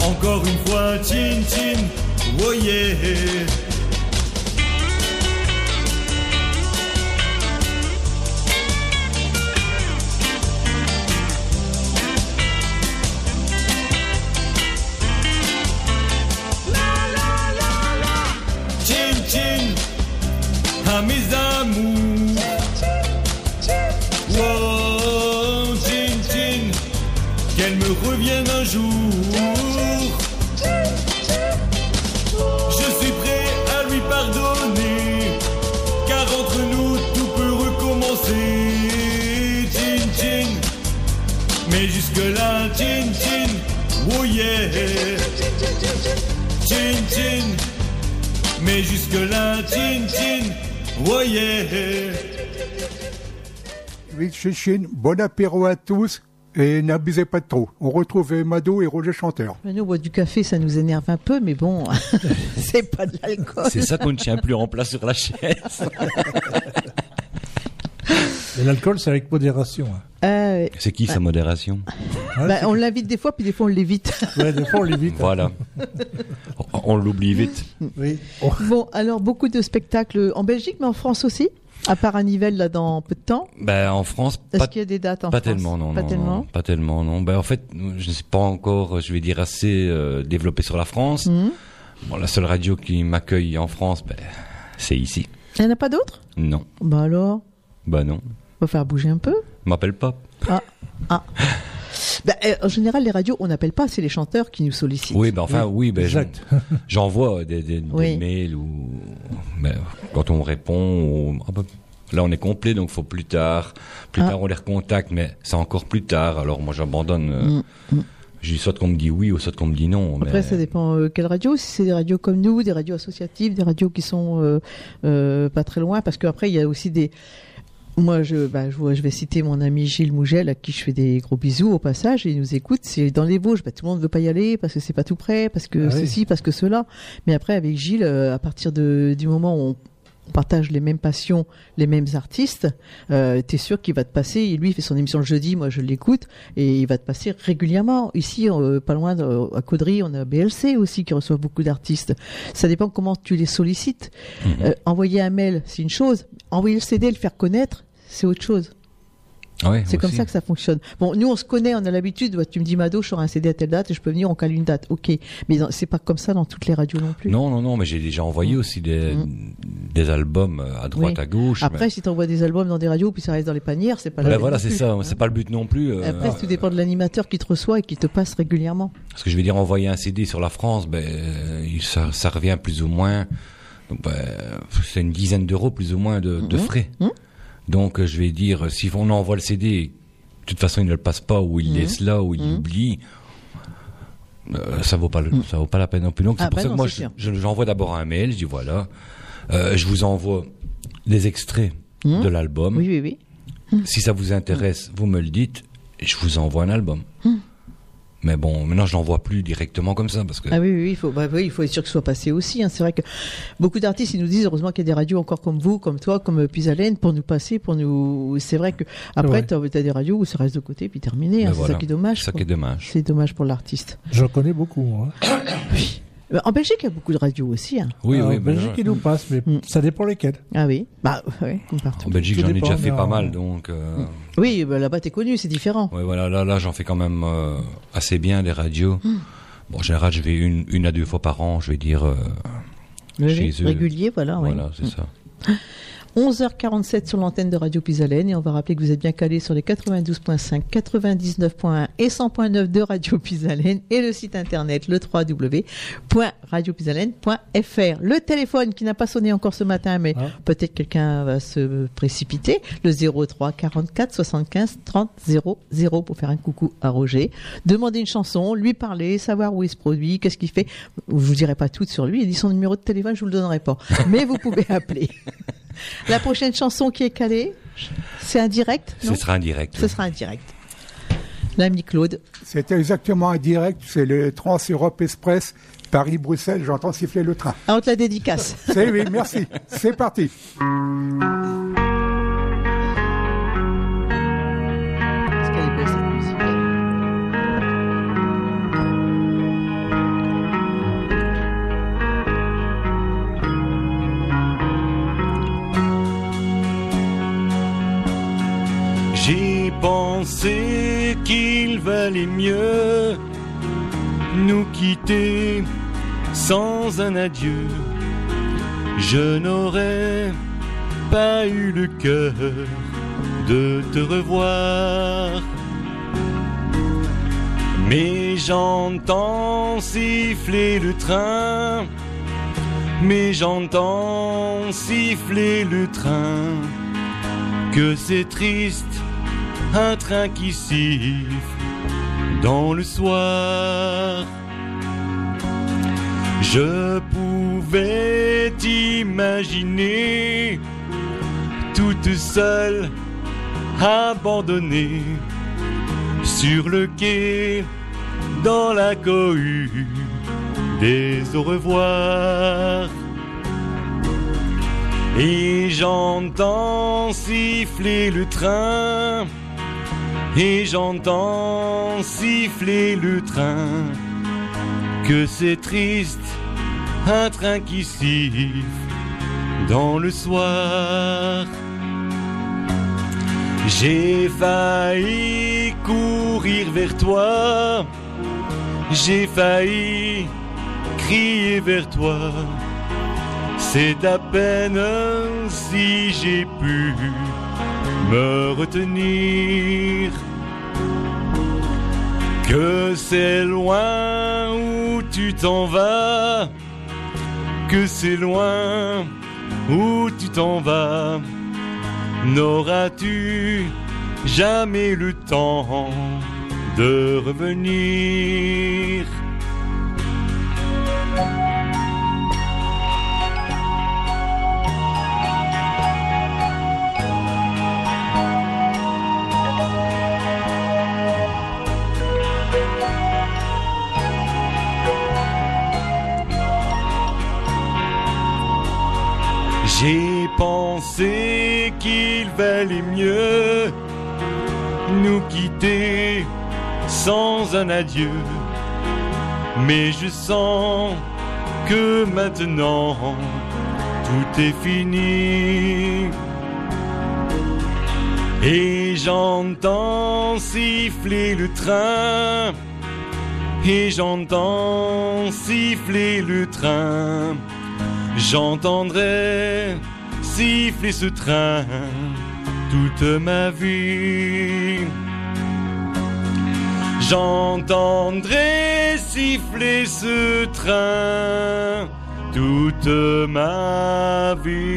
Encore une fois, chin chin. Oh yeah. Voyez. Oui, Chichine, bon apéro à tous et n'abusez pas de trop. On retrouve Mado et Roger Chanteur. Mais Nous, boire du café, ça nous énerve un peu, mais bon, c'est pas de l'alcool. C'est ça qu'on ne tient plus en place sur la chaise. Et l'alcool, c'est avec modération. hein. Ah, ouais. C'est qui sa modération Hein, Bah, on l'invite des fois, puis des fois on l'évite. ouais, des fois, on l'évite. hein. Voilà. On- On l'oublie vite. Oui. Oh, bon, alors beaucoup de spectacles en Belgique, mais en France aussi. À part un Nivelles là dans peu de temps. Ben, en France, Est-ce pas, qu'il y a des dates en pas France tellement, non, Pas non, tellement. non, pas tellement, non. Ben, en fait, je ne suis pas encore, je vais dire, assez euh, développé sur la France. Mhm. Bon, la seule radio qui m'accueille en France, ben, c'est ici. Il n'y en a pas d'autres? Non. Bah alors, Bah non. Faut faire bouger un peu. M'appelle pas. Bah, euh, en général, les radios, on n'appelle pas, c'est les chanteurs qui nous sollicitent. Oui, ben enfin, oui, ben, je- Exact. j'envoie des, des, des Oui. mails ou ben, quand on répond, on- ah ben, là on est complet, donc faut plus tard. Plus Ah. tard on les recontacte, mais c'est encore plus tard. Alors moi j'abandonne. euh, Mm, mm. Je dis soit qu'on me dit oui ou soit qu'on me dit non. Après, mais- ça dépend euh, quelle radio. Si c'est des radios comme nous, des radios associatives, des radios qui sont euh, euh, pas très loin, parce qu'après, il y a aussi des. Moi, je, bah, je, vais citer mon ami Gilles Mougel, à qui je fais des gros bisous au passage, et il nous écoute. C'est dans les Vosges, bah, tout le monde veut pas y aller parce que c'est pas tout près, parce que Ah oui. ceci, parce que cela. Mais après, avec Gilles, euh, à partir de, du moment où on on partage les mêmes passions, les mêmes artistes, euh, t'es sûr qu'il va te passer. Lui, il fait son émission le jeudi, moi je l'écoute, et il va te passer régulièrement. Ici, euh, pas loin, de- à Caudry, on a BLC aussi qui reçoit beaucoup d'artistes. Ça dépend comment tu les sollicites. Mhm. Euh, envoyer un mail, c'est une chose. Envoyer le CD, le faire connaître, c'est autre chose. Ah ouais, C'est comme ça que ça fonctionne. Bon, nous, on se connaît, on a l'habitude. Tu me dis, Mado, je sors un CD à telle date et je peux venir, on cale une date. Ok. Mais c'est pas comme ça dans toutes les radios non plus. Non, non, non, mais j'ai déjà envoyé aussi des, des albums euh, à droite, Mm. Oui. à gauche. Après, mais- si tu envoies des albums dans des radios, puis ça reste dans les panières, c'est pas la Ben voilà, c'est ça. hein. C'est pas le but non plus. euh, Après, tout dépend de l'animateur qui te reçoit et qui te passe régulièrement. Parce que je vais dire, envoyer un CD sur la France, ben, euh, ça, ça revient plus ou moins. donc, ben, c'est une dizaine d'euros plus ou moins de, de frais. Mhm. Donc, je vais dire, si on envoie le CD, de toute façon, il ne le passe pas ou il Mhm. laisse là ou il Mhm. l'oublie. euh, ça vaut pas le, ça vaut pas la peine non plus. Donc Ah, c'est pour bah ça non, que moi c'est je- j'envoie d'abord un mail, je dis voilà, euh, je vous envoie des extraits Mhm. de l'album. Oui, oui, oui. Si ça vous intéresse, vous me le dites et je vous envoie un album. Mais bon, maintenant je l'envoie plus directement comme ça parce que Ah oui, oui, oui, il faut, bah oui, il faut être sûr que ce soit passé aussi. hein. C'est vrai que beaucoup d'artistes, ils nous disent, heureusement qu'il y a des radios encore comme vous, comme toi, comme euh, Pisalène, pour nous passer, pour nous. C'est vrai que après, t'as as des radios où ça reste de côté, puis terminé. Hein. C'est voilà. ça qui est dommage. c'est ça quoi. qui est dommage. C'est dommage pour l'artiste. J'en connais beaucoup. Hein. Euh, En Belgique, il y a beaucoup de radios aussi. hein. Oui, Alors, oui, en Belgique, ils nous passent, mais Mm. ça dépend lesquels. Ah oui, bah ouais, comme partout. en Belgique j'en ai déjà fait pas mal donc. euh, Oui, bah, là-bas, t'es connu, c'est différent. Ouais, voilà, là, là, j'en fais quand même euh, assez bien des radios. Hmm. Bon, en général, je vais une, une à deux fois par an, je vais dire. euh, Oui, Chez oui, eux. Régulier, voilà. oui. Voilà, c'est ça. 11h47 sur l'antenne de Radio Pisalène et on va rappeler que vous êtes bien calés sur les 92.5, 99.1 et 100.9 de Radio Pisalène et le site internet le www.radiopisalène.fr. Le téléphone qui n'a pas sonné encore ce matin mais Ah. peut-être quelqu'un va se précipiter, le 03 44 75 30 00 pour faire un coucou à Roger, demander une chanson, lui parler, savoir où il se produit, qu'est-ce qu'il fait. Je vous dirai pas tout sur lui, il dit son numéro de téléphone, je vous le donnerai pas. Mais vous pouvez appeler. La prochaine chanson qui est calée, c'est un direct Ce sera un direct. Ce sera un direct. L'ami Claude. C'est exactement un direct, c'est le Trans-Europe Express Paris-Bruxelles, j'entends siffler le train. Ah, on te la dédicace. C'est oui, merci. C'est parti. Pensé qu'il valait mieux nous quitter sans un adieu. Je n'aurais pas eu le cœur de te revoir. Mais j'entends siffler le train. Mais j'entends siffler le train. Que c'est triste, un train qui siffle dans le soir. Je pouvais imaginer toute seule, abandonnée, sur le quai, dans la cohue, des au revoir. Et j'entends siffler le train, et j'entends siffler le train, que c'est triste, un train qui siffle dans le soir. J'ai failli courir vers toi, j'ai failli crier vers toi. C'est à peine si j'ai pu me retenir. Que c'est loin où tu t'en vas, que c'est loin où tu t'en vas. N'auras-tu jamais le temps de revenir? Pensé qu'il valait mieux nous quitter sans un adieu. Mais je sens que maintenant tout est fini. Et j'entends siffler le train. Et j'entends siffler le train. J'entendrai siffler ce train toute ma vie. J'entendrai siffler ce train toute ma vie.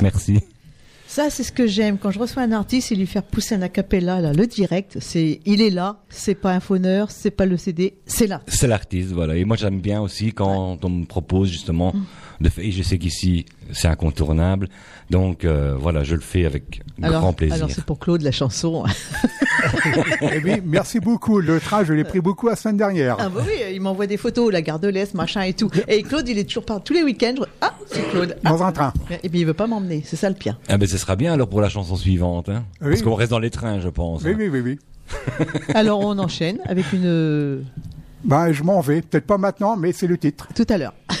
Merci. Ça, c'est ce que j'aime. Quand je reçois un artiste et lui faire pousser un acapella, là, le direct, c'est, il est là, c'est pas un fauneur, c'est pas le CD, c'est là. C'est l'artiste, voilà. Et moi, j'aime bien aussi quand on me propose justement de. Et je sais qu'ici, c'est incontournable. Donc euh, voilà, je le fais avec Alors, grand plaisir. alors c'est pour Claude, la chanson. Eh oui, merci beaucoup. Le train, je l'ai pris beaucoup la semaine dernière. Ah bah oui, il m'envoie des photos, la gare de l'Est, machin et tout. Et Claude, il est toujours par tous les week-ends. je- Ah, c'est Claude. Ah. Dans un train. Et puis il veut pas m'emmener, c'est ça le pire. Ah ben, ce sera bien alors pour la chanson suivante, hein. Oui. Parce qu'on reste dans les trains, je pense. Oui, hein. oui, oui, oui. Alors on enchaîne avec une euh, Ben, je m'en vais. Peut-être pas maintenant, mais c'est le titre. tout à l'heure.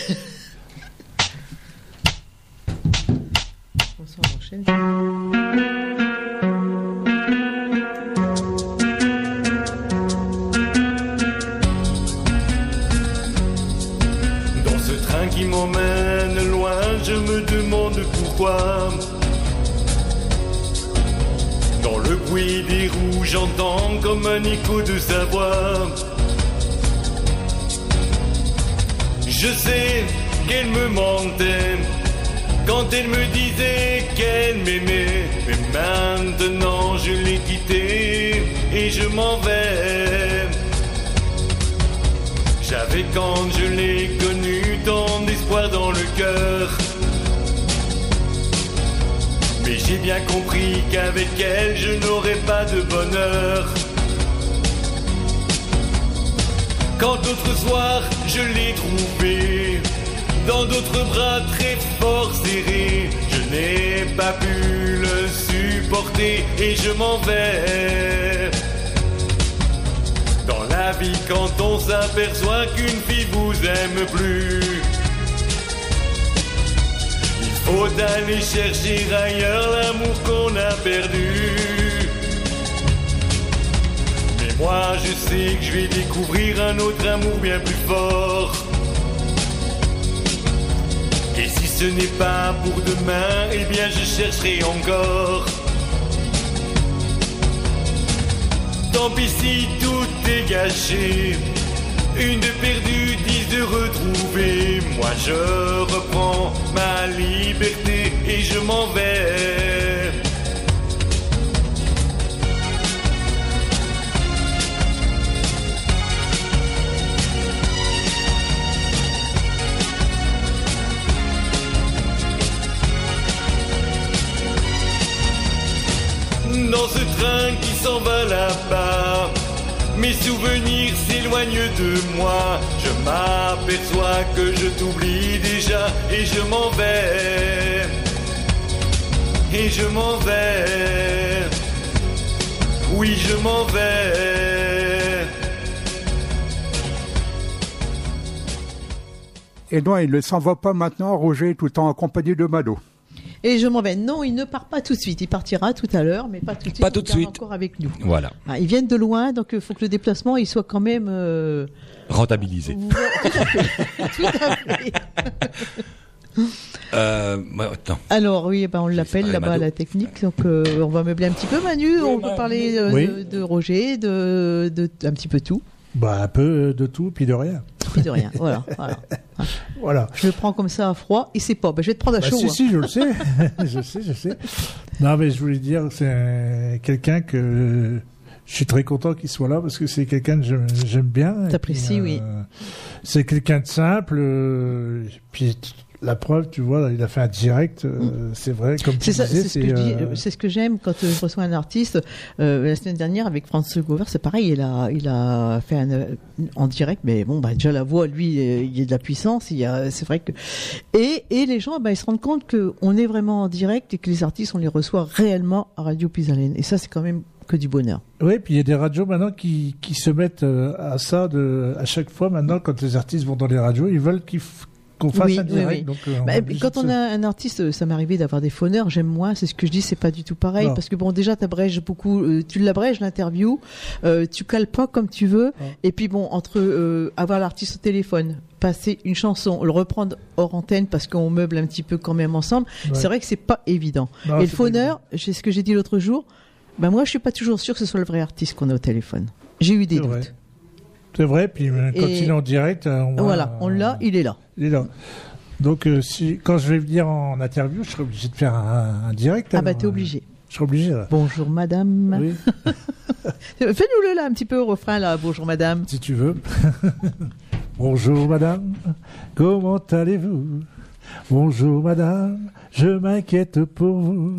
Dans ce train qui m'emmène loin, je me demande pourquoi. Dans le bruit des roues, j'entends comme un écho de sa voix. Je sais qu'elle me mentait quand elle me disait qu'elle m'aimait. Mais maintenant je l'ai quittée et je m'en vais. J'avais quand je l'ai connue tant d'espoir dans le cœur. Mais j'ai bien compris qu'avec elle je n'aurais pas de bonheur. Quand d'autres soirs je l'ai trouvée dans d'autres bras très fort serrés, je n'ai pas pu le supporter et je m'en vais. Dans la vie, quand on s'aperçoit qu'une fille vous aime plus, il faut aller chercher ailleurs l'amour qu'on a perdu. Mais moi, je sais que je vais découvrir un autre amour bien plus fort. Ce n'est pas pour demain, eh bien je chercherai encore. Tant pis si tout est gâché. Une de perdue, dix de retrouvée. Moi je reprends ma liberté et je m'en vais. Dans ce train qui s'en va là-bas. Mes souvenirs s'éloignent de moi. Je m'aperçois que je t'oublie déjà et je m'en vais. Et je m'en vais. Oui, je m'en vais. Et non, il ne s'en va pas maintenant, Roger, tout en compagnie de Mado. Et je m'en vais. Non, il ne part pas tout de suite. Il partira tout à l'heure, mais pas tout de suite. Pas il tout de suite. encore avec nous. Voilà, Ah, ils viennent de loin, donc il faut que le déplacement il soit quand même. euh, rentabilisé. tout à fait. Tout à fait. Euh, attends. Alors oui, eh ben, on l'appelle là-bas à la technique, donc euh, on va meubler un petit peu Manu, on peut parler euh, Oui. de, de Roger, de, de un petit peu tout, Bah, un peu de tout, puis de rien. puis de rien. voilà, voilà. Voilà. Je le prends comme ça à froid, et c'est pas. Ben, je vais te prendre à Bah, chaud. si, hein. si, je le sais. je sais, je sais. Non, mais je voulais dire, c'est quelqu'un que je suis très content qu'il soit là parce que c'est quelqu'un que j'aime- bien. T'apprécies, puis, oui. euh, C'est quelqu'un de simple. euh, puis la preuve, tu vois, il a fait un direct. euh, C'est vrai, comme tu Mm. C'est ça, disais, c'est ce que euh, ce j'aime quand euh, je reçois un artiste. Euh, la semaine dernière avec Franz Gover, c'est pareil, il a, il a fait un, en direct, mais bon, bah déjà la voix, lui, il y a de la puissance, il y a, c'est vrai que, et, et les gens, bah, ils se rendent compte que on est vraiment en direct et que les artistes, on les reçoit réellement à Radio Pisalène. Et ça, c'est quand même que du bonheur. Oui, puis il y a des radios maintenant qui, qui se mettent à ça de, à chaque fois maintenant quand les artistes vont dans les radios, ils veulent qu'ils qu'on fasse Oui, un oui, direct. oui. Donc, euh, Bah, quand on a un artiste, euh, ça m'est arrivé d'avoir des fauneurs, j'aime moins, c'est ce que je dis, c'est pas du tout pareil, Non. parce que bon, déjà, t'abrèges beaucoup, euh, tu l'abrèges l'interview, euh, tu cales pas comme tu veux, et puis bon, entre euh, avoir l'artiste au téléphone, passer une chanson, le reprendre hors antenne parce qu'on meuble un petit peu quand même ensemble, Ouais. c'est vrai que c'est pas évident. Non, et le fauneur, c'est ce que j'ai dit l'autre jour, ben moi, je suis pas toujours sûr que ce soit le vrai artiste qu'on a au téléphone. J'ai eu des doutes. vrai. C'est vrai, puis euh, quand Et- il est en direct, euh, on Voilà, on l'a, il est là. Il est là. Donc, euh, si, quand je vais venir en interview, je serai obligé de faire un, un direct. Ah bah t'es euh, obligé. Je serai obligé, là. Bonjour madame. Oui, Fais-nous le là un petit peu au refrain là. Bonjour madame. si tu veux. Bonjour, madame. Comment allez-vous? Bonjour, madame. Je m'inquiète pour vous.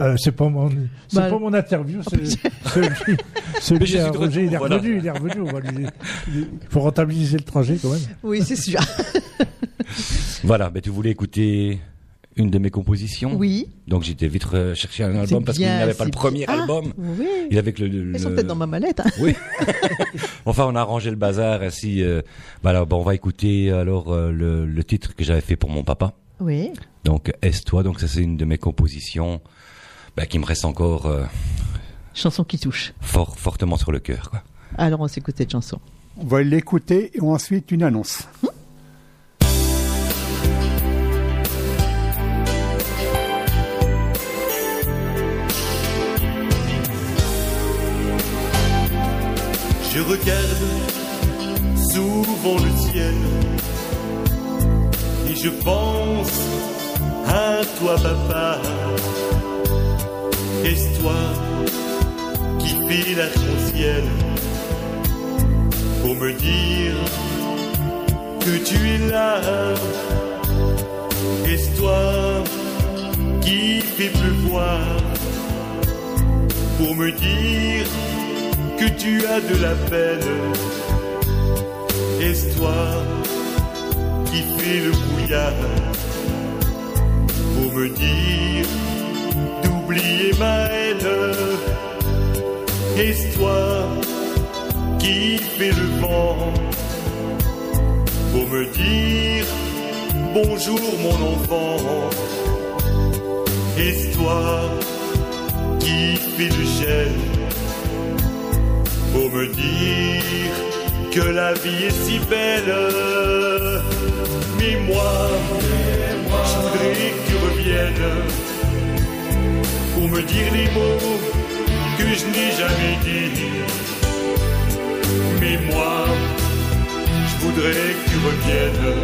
Euh, c'est pas mon, c'est Bah, pas mon interview, c'est celui, celui Roger, il est voilà. revenu, il est revenu, on va lui, il faut rentabiliser le trajet quand même. Oui, c'est sûr. Voilà, mais tu voulais écouter une de mes compositions Oui. Donc j'étais vite chercher un album parce qu'il bien, n'avait pas le premier bien. Ah, album. Oui. Il avait que le. le- Elles sont le- peut-être dans ma mallette. hein. Oui. enfin, on a arrangé le bazar ainsi. Euh, bah bon, on va écouter alors euh, le, le titre que j'avais fait pour mon papa. Oui. Donc Est-toi. Donc ça c'est une de mes compositions bah, qui me reste encore euh, Chanson qui touche. fort fortement sur le cœur. Quoi. Alors on s'écoute cette chanson. On va l'écouter et ensuite une annonce. Je regarde souvent le ciel et je pense à toi papa. Est-ce toi qui fais l'arc-en-ciel pour me dire que tu es là Est-ce toi qui fais pleuvoir pour me dire que tu as de la peine. Est-ce toi qui fais le brouillard pour me dire d'oublier ma haine Est-ce toi qui fais le vent. Pour me dire bonjour mon enfant. Est-ce toi qui fais le gel. Pour me dire que la vie est si belle. Mais moi, je voudrais que tu reviennes pour me dire les mots que je n'ai jamais dit. Mais moi, je voudrais que tu reviennes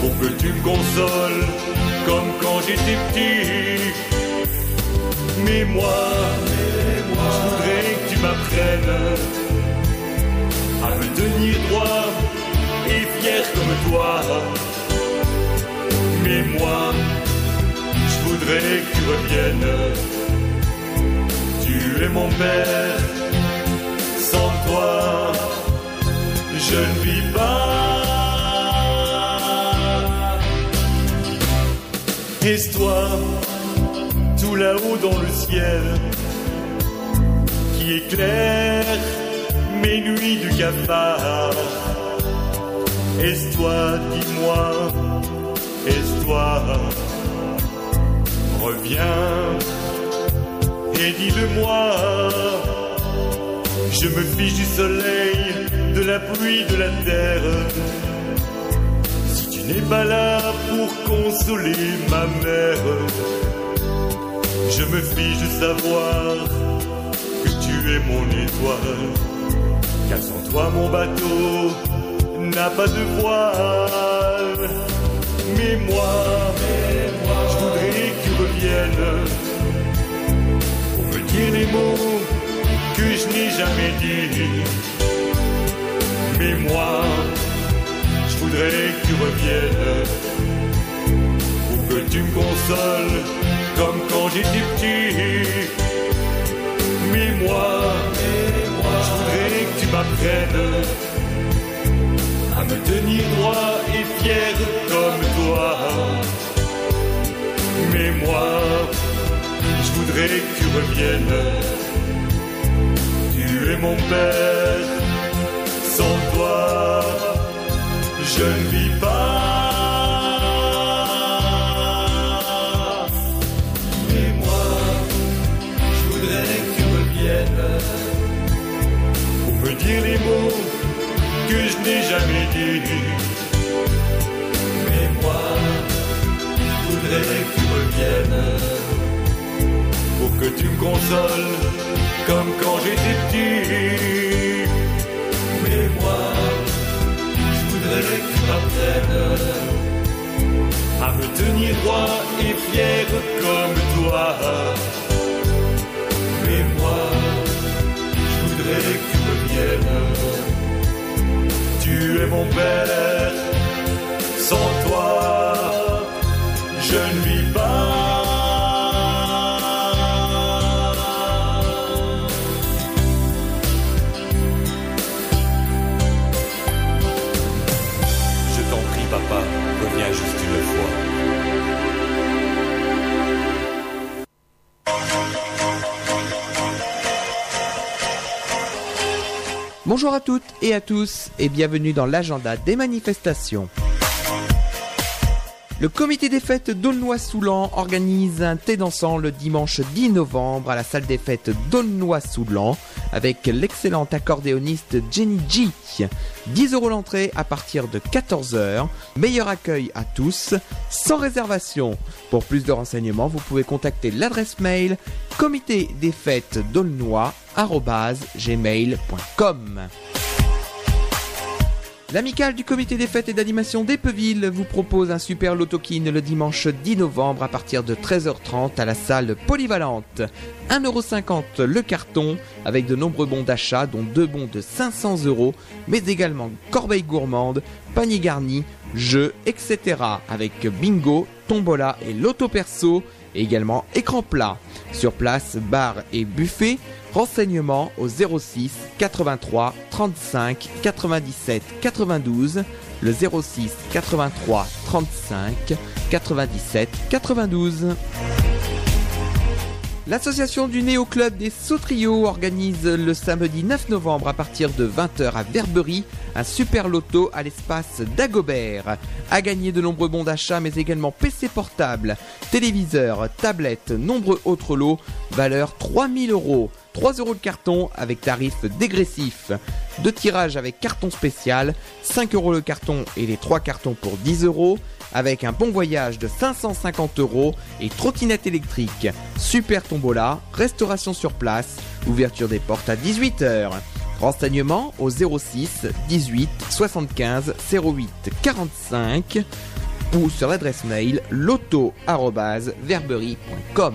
pour que tu me consoles comme quand j'étais petit. Mais moi, je voudrais que tu m'apprennes à me tenir droit et fier comme toi. Mais moi, que tu reviennes es mon père. Sans toi, je ne vis pas. Et toi, tout là-haut dans le ciel, qui éclaire mes nuits du cafard. Est-ce-toi, dis-moi, est-ce toi, reviens et dis-le-moi. Je me fiche du soleil, de la pluie, de la terre. Si tu n'es pas là pour consoler ma mère, je me fiche de savoir que tu es mon étoile. Car sans toi, mon bateau n'a pas de voile. Mais moi, je voudrais que tu reviennes pour me dire les mots que je n'ai jamais dit. Mais moi, je voudrais que tu reviennes pour que tu me consoles comme quand j'étais petit. Mais moi, je voudrais que tu m'apprennes me tenir droit et fier comme toi. Mais moi, je voudrais que tu reviennes. Tu es mon père, sans toi, je ne vis pas. Mais moi, je voudrais que tu reviennes pour me dire les mots que je n'ai jamais dit. Mais moi, je voudrais que tu reviennes pour que tu me consoles comme quand j'étais petit. Mais moi, je voudrais que tu m'apprennes à me tenir droit et fier comme toi. Mais moi, je voudrais que tu reviennes. Tu es mon père, sans toi, je ne Bonjour à toutes et à tous et bienvenue dans l'agenda des manifestations. Le comité des fêtes d'Aulnoy-Soulan organise un thé dansant le dimanche 10 novembre à la salle des fêtes d'Aulnoy-Soulan avec l'excellente accordéoniste Jenny G. 10 euros l'entrée à partir de 14h. Meilleur accueil à tous, sans réservation. Pour plus de renseignements, vous pouvez contacter l'adresse mail comité des fêtes gmail.com. L'amicale du comité des fêtes et d'animation d'Epeville vous propose un super lotokin le dimanche 10 novembre à partir de 13h30 à la salle polyvalente. 1,50€ le carton avec de nombreux bons d'achat dont deux bons de 500 euros mais également corbeille gourmande, panier garni, jeux, etc. avec bingo, tombola et loto perso et également écran plat. Sur place, bar et buffet. Renseignements au 06 83 35 97 92, le 06 83 35 97 92. L'association du Néo Club des Sautriaux organise le samedi 9 novembre à partir de 20h à Verberie un super loto à l'espace d'Agobert. À gagner de nombreux bons d'achat mais également PC portable, téléviseur, tablette, nombreux autres lots, valeur 3000 euros. 3 euros le carton avec tarif dégressif. Deux tirages avec carton spécial, 5 euros le carton et les 3 cartons pour 10 euros avec un bon voyage de 550 euros et trottinette électrique. Super tombola, restauration sur place, ouverture des portes à 18h. Renseignements au 06 18 75 08 45 ou sur l'adresse mail loto@verberie.com.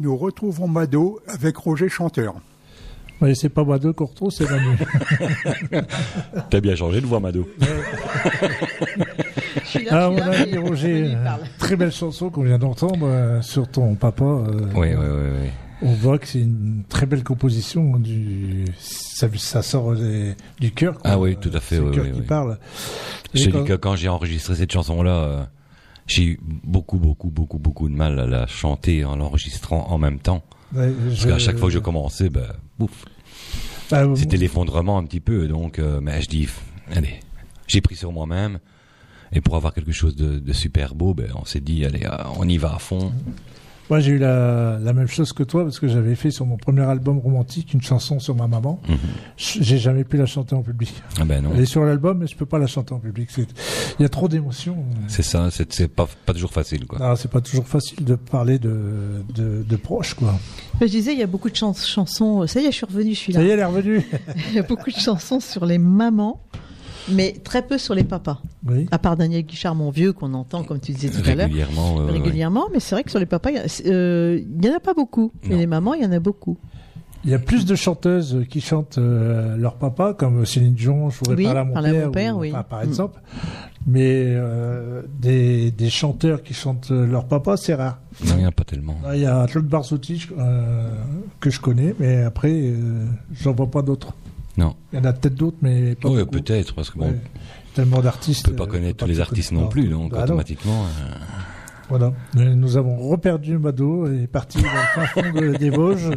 Nous retrouvons Mado avec Roger Chanteur. Oui, c'est pas Mado qu'on retrouve, c'est Manu. T'as bien changé de voix, Mado. Je suis là, Ah, mon ami Roger, euh, très belle chanson qu'on vient d'entendre euh, sur ton papa. euh, Oui, oui, oui, oui. On voit que c'est une très belle composition. Du... Ça, ça sort des- du cœur. quoi. Ah oui, tout à fait, C'est le oui, cœur oui, qui oui. parle. Je dis que quand j'ai enregistré cette chanson-là, euh, j'ai eu beaucoup, beaucoup, beaucoup, beaucoup de mal à la chanter en l'enregistrant en même temps. Ouais, Parce qu'à chaque fois que je commençais, bouf, Bah, c'était l'effondrement un petit peu. Donc, euh, mais je dis, allez, j'ai pris sur moi-même. Et pour avoir quelque chose de, de super beau, ben, on s'est dit, allez, euh, on y va à fond. Moi, j'ai eu la, la même chose que toi parce que j'avais fait sur mon premier album romantique une chanson sur ma maman. Mhm. J'ai jamais pu la chanter en public. Ah ben non, Elle est sur l'album, mais je peux pas la chanter en public. Il y a trop d'émotions. c'est ça, c'est pas, pas toujours facile, quoi. Ah, c'est pas toujours facile de parler de, de, de proches, quoi. Je disais, il y a beaucoup de chans- chansons. Ça y est, je suis revenue, je suis là. Ça y est, elle est revenue. Il y a beaucoup de chansons sur les mamans, mais très peu sur les papas. Oui. À part Daniel Guichard, mon vieux, qu'on entend, comme tu disais tout à l'heure. Régulièrement, ouais. Régulièrement, mais c'est vrai que sur les papas, il y a- euh, en a pas beaucoup. Non. Et les mamans, il y en a beaucoup. Il y a plus de chanteuses qui chantent euh, leur papa, comme Céline Dion, Je voudrais Oui, parler à mon parler à mon père, ou- oui. enfin, par Mm. exemple. Mais euh, des, des chanteurs qui chantent leur papa, c'est rare. Non, il n'y en a pas tellement. Là, Il y a Claude Barzotti euh, que je connais, mais après, euh, j'en vois pas d'autres. Non. Il y en a peut-être d'autres, mais pas Oui, beaucoup. peut-être, parce que bon, Ouais. Tellement d'artistes. on peut pas euh, connaître tous les artistes non plus, donc Bah non. automatiquement. euh, Voilà. Nous, nous avons reperdu Mado et est parti dans le fin fond de- des Vosges.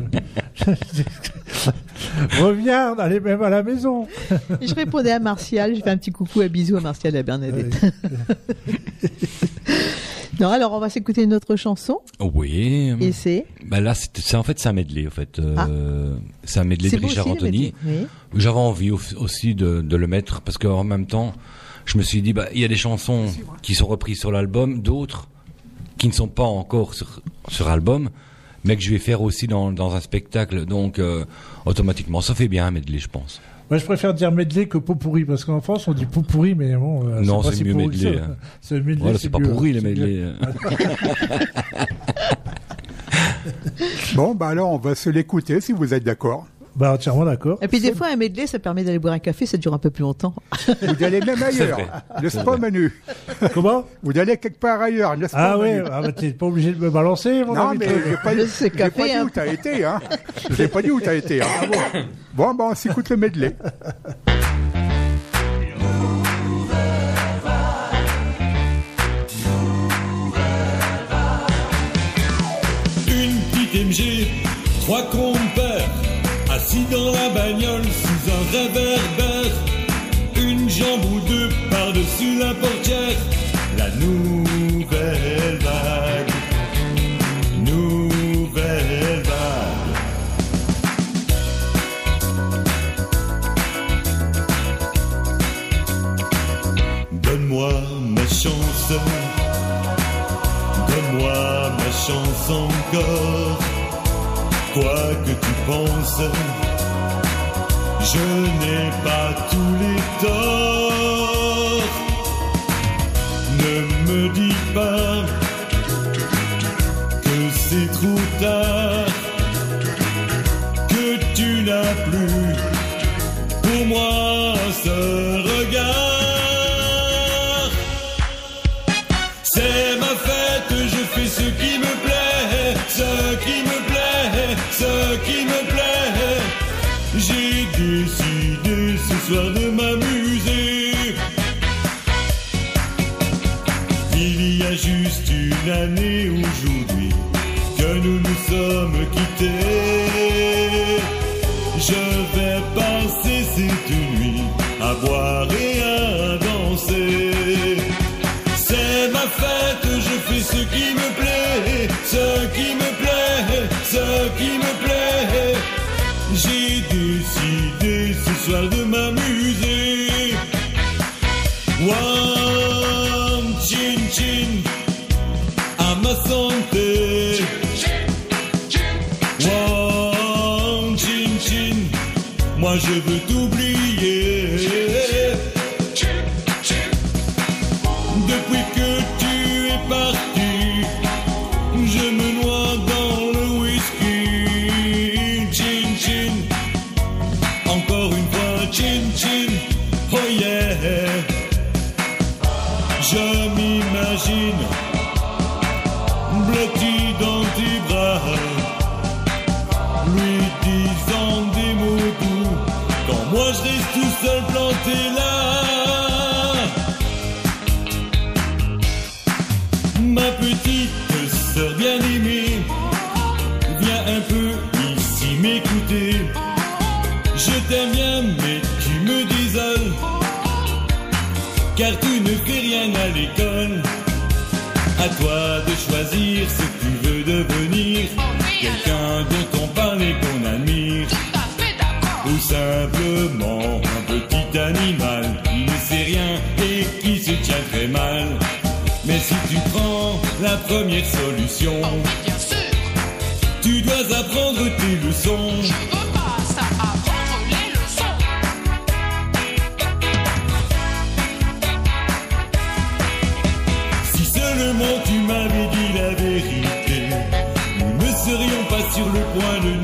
Reviens, allez même à la maison. Je répondais à Martial, je fais un petit coucou, un bisou à Martial et à Bernadette. non, alors on va s'écouter une autre chanson, Oui. et c'est... Bah là, c'est en fait c'est un medley. En fait, euh, c'est un medley de Richard aussi, Anthony. Oui. J'avais envie au- aussi de, de le mettre parce qu'en même temps, je me suis dit, bah, il y a des chansons qui sont reprises sur l'album, d'autres qui ne sont pas encore sur, sur album, mais que je vais faire aussi dans, dans un spectacle. Donc, euh, automatiquement, ça fait bien un medley, je pense. Moi, je préfère dire medley que pot pourri, parce qu'en France, on dit pot pourri, mais bon. euh, Non, c'est mieux medley, ça. hein. C'est medley, Voilà, c'est pas mieux, pourri les medley. Bon, bah alors on va se l'écouter si vous êtes d'accord. Bah, entièrement d'accord. Et puis des fois, un medley, ça permet d'aller boire un café, ça dure un peu plus longtemps. Vous allez même ailleurs, n'est-ce pas Manu Comment? Vous allez quelque part ailleurs, n'est-ce pas Ah ouais, Manu? ah bah, t'es pas obligé de me balancer, mon Non, ami. mais j'ai pas, j'ai pas dit hein. où t'as été, hein. J'ai pas dit où t'as été, hein. Ah bon, bon, bah, on s'écoute le medley. Une petite MG, trois assis dans la bagnole sous un réverbère. Une jambe ou deux par-dessus la portière. La nouvelle vague, nouvelle vague. Donne-moi ma chance. Donne-moi ma chance encore. Quoi que tu penses, je n'ai pas tous les torts. Ne me dis pas que c'est trop tard, que tu n'as plus pour moi une année aujourd'hui que nous nous sommes quittés. Je vais passer cette nuit à boire et je veux t'oublier. La première solution, tu dois apprendre tes leçons. Si seulement tu m'avais dit la vérité, nous ne serions pas sur le point de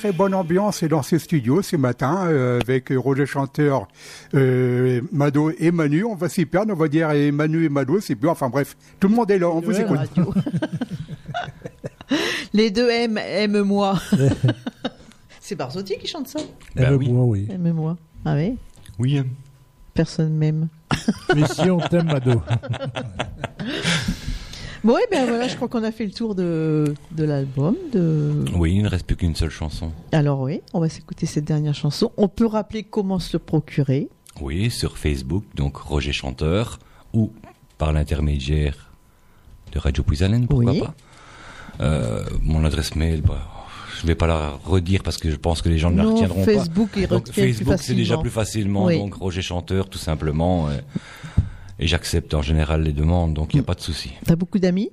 Très bonne ambiance dans ces studios ce matin euh, avec Roger Chanteur, euh, Mado et Manu. On va s'y perdre, on va dire et Manu et Mado, c'est bien. Enfin bref, tout le monde est là, on vous écoute. radio. Les deux M, aime-moi. C'est Barzotti qui chante ça? Bah oui. Aime-moi, oui. Aime-moi. Ah oui Oui. Personne m'aime. Mais si on t'aime, Mado. Bon, et bien voilà, je crois qu'on a fait le tour de, de l'album. De... Oui, il ne reste plus qu'une seule chanson. Alors oui, on va s'écouter cette dernière chanson. On peut rappeler comment se le procurer. Oui, sur Facebook, donc Roger Chanteur, ou par l'intermédiaire de Radio Puisalène, pourquoi Oui. pas. Euh, mon adresse mail, bah, je vais pas la redire parce que je pense que les gens ne la Non, retiendront Facebook, pas. Donc, Facebook, c'est déjà plus facilement, Oui. donc Roger Chanteur, tout simplement. euh, et j'accepte en général les demandes, donc il n'y a pas de souci. T'as beaucoup d'amis?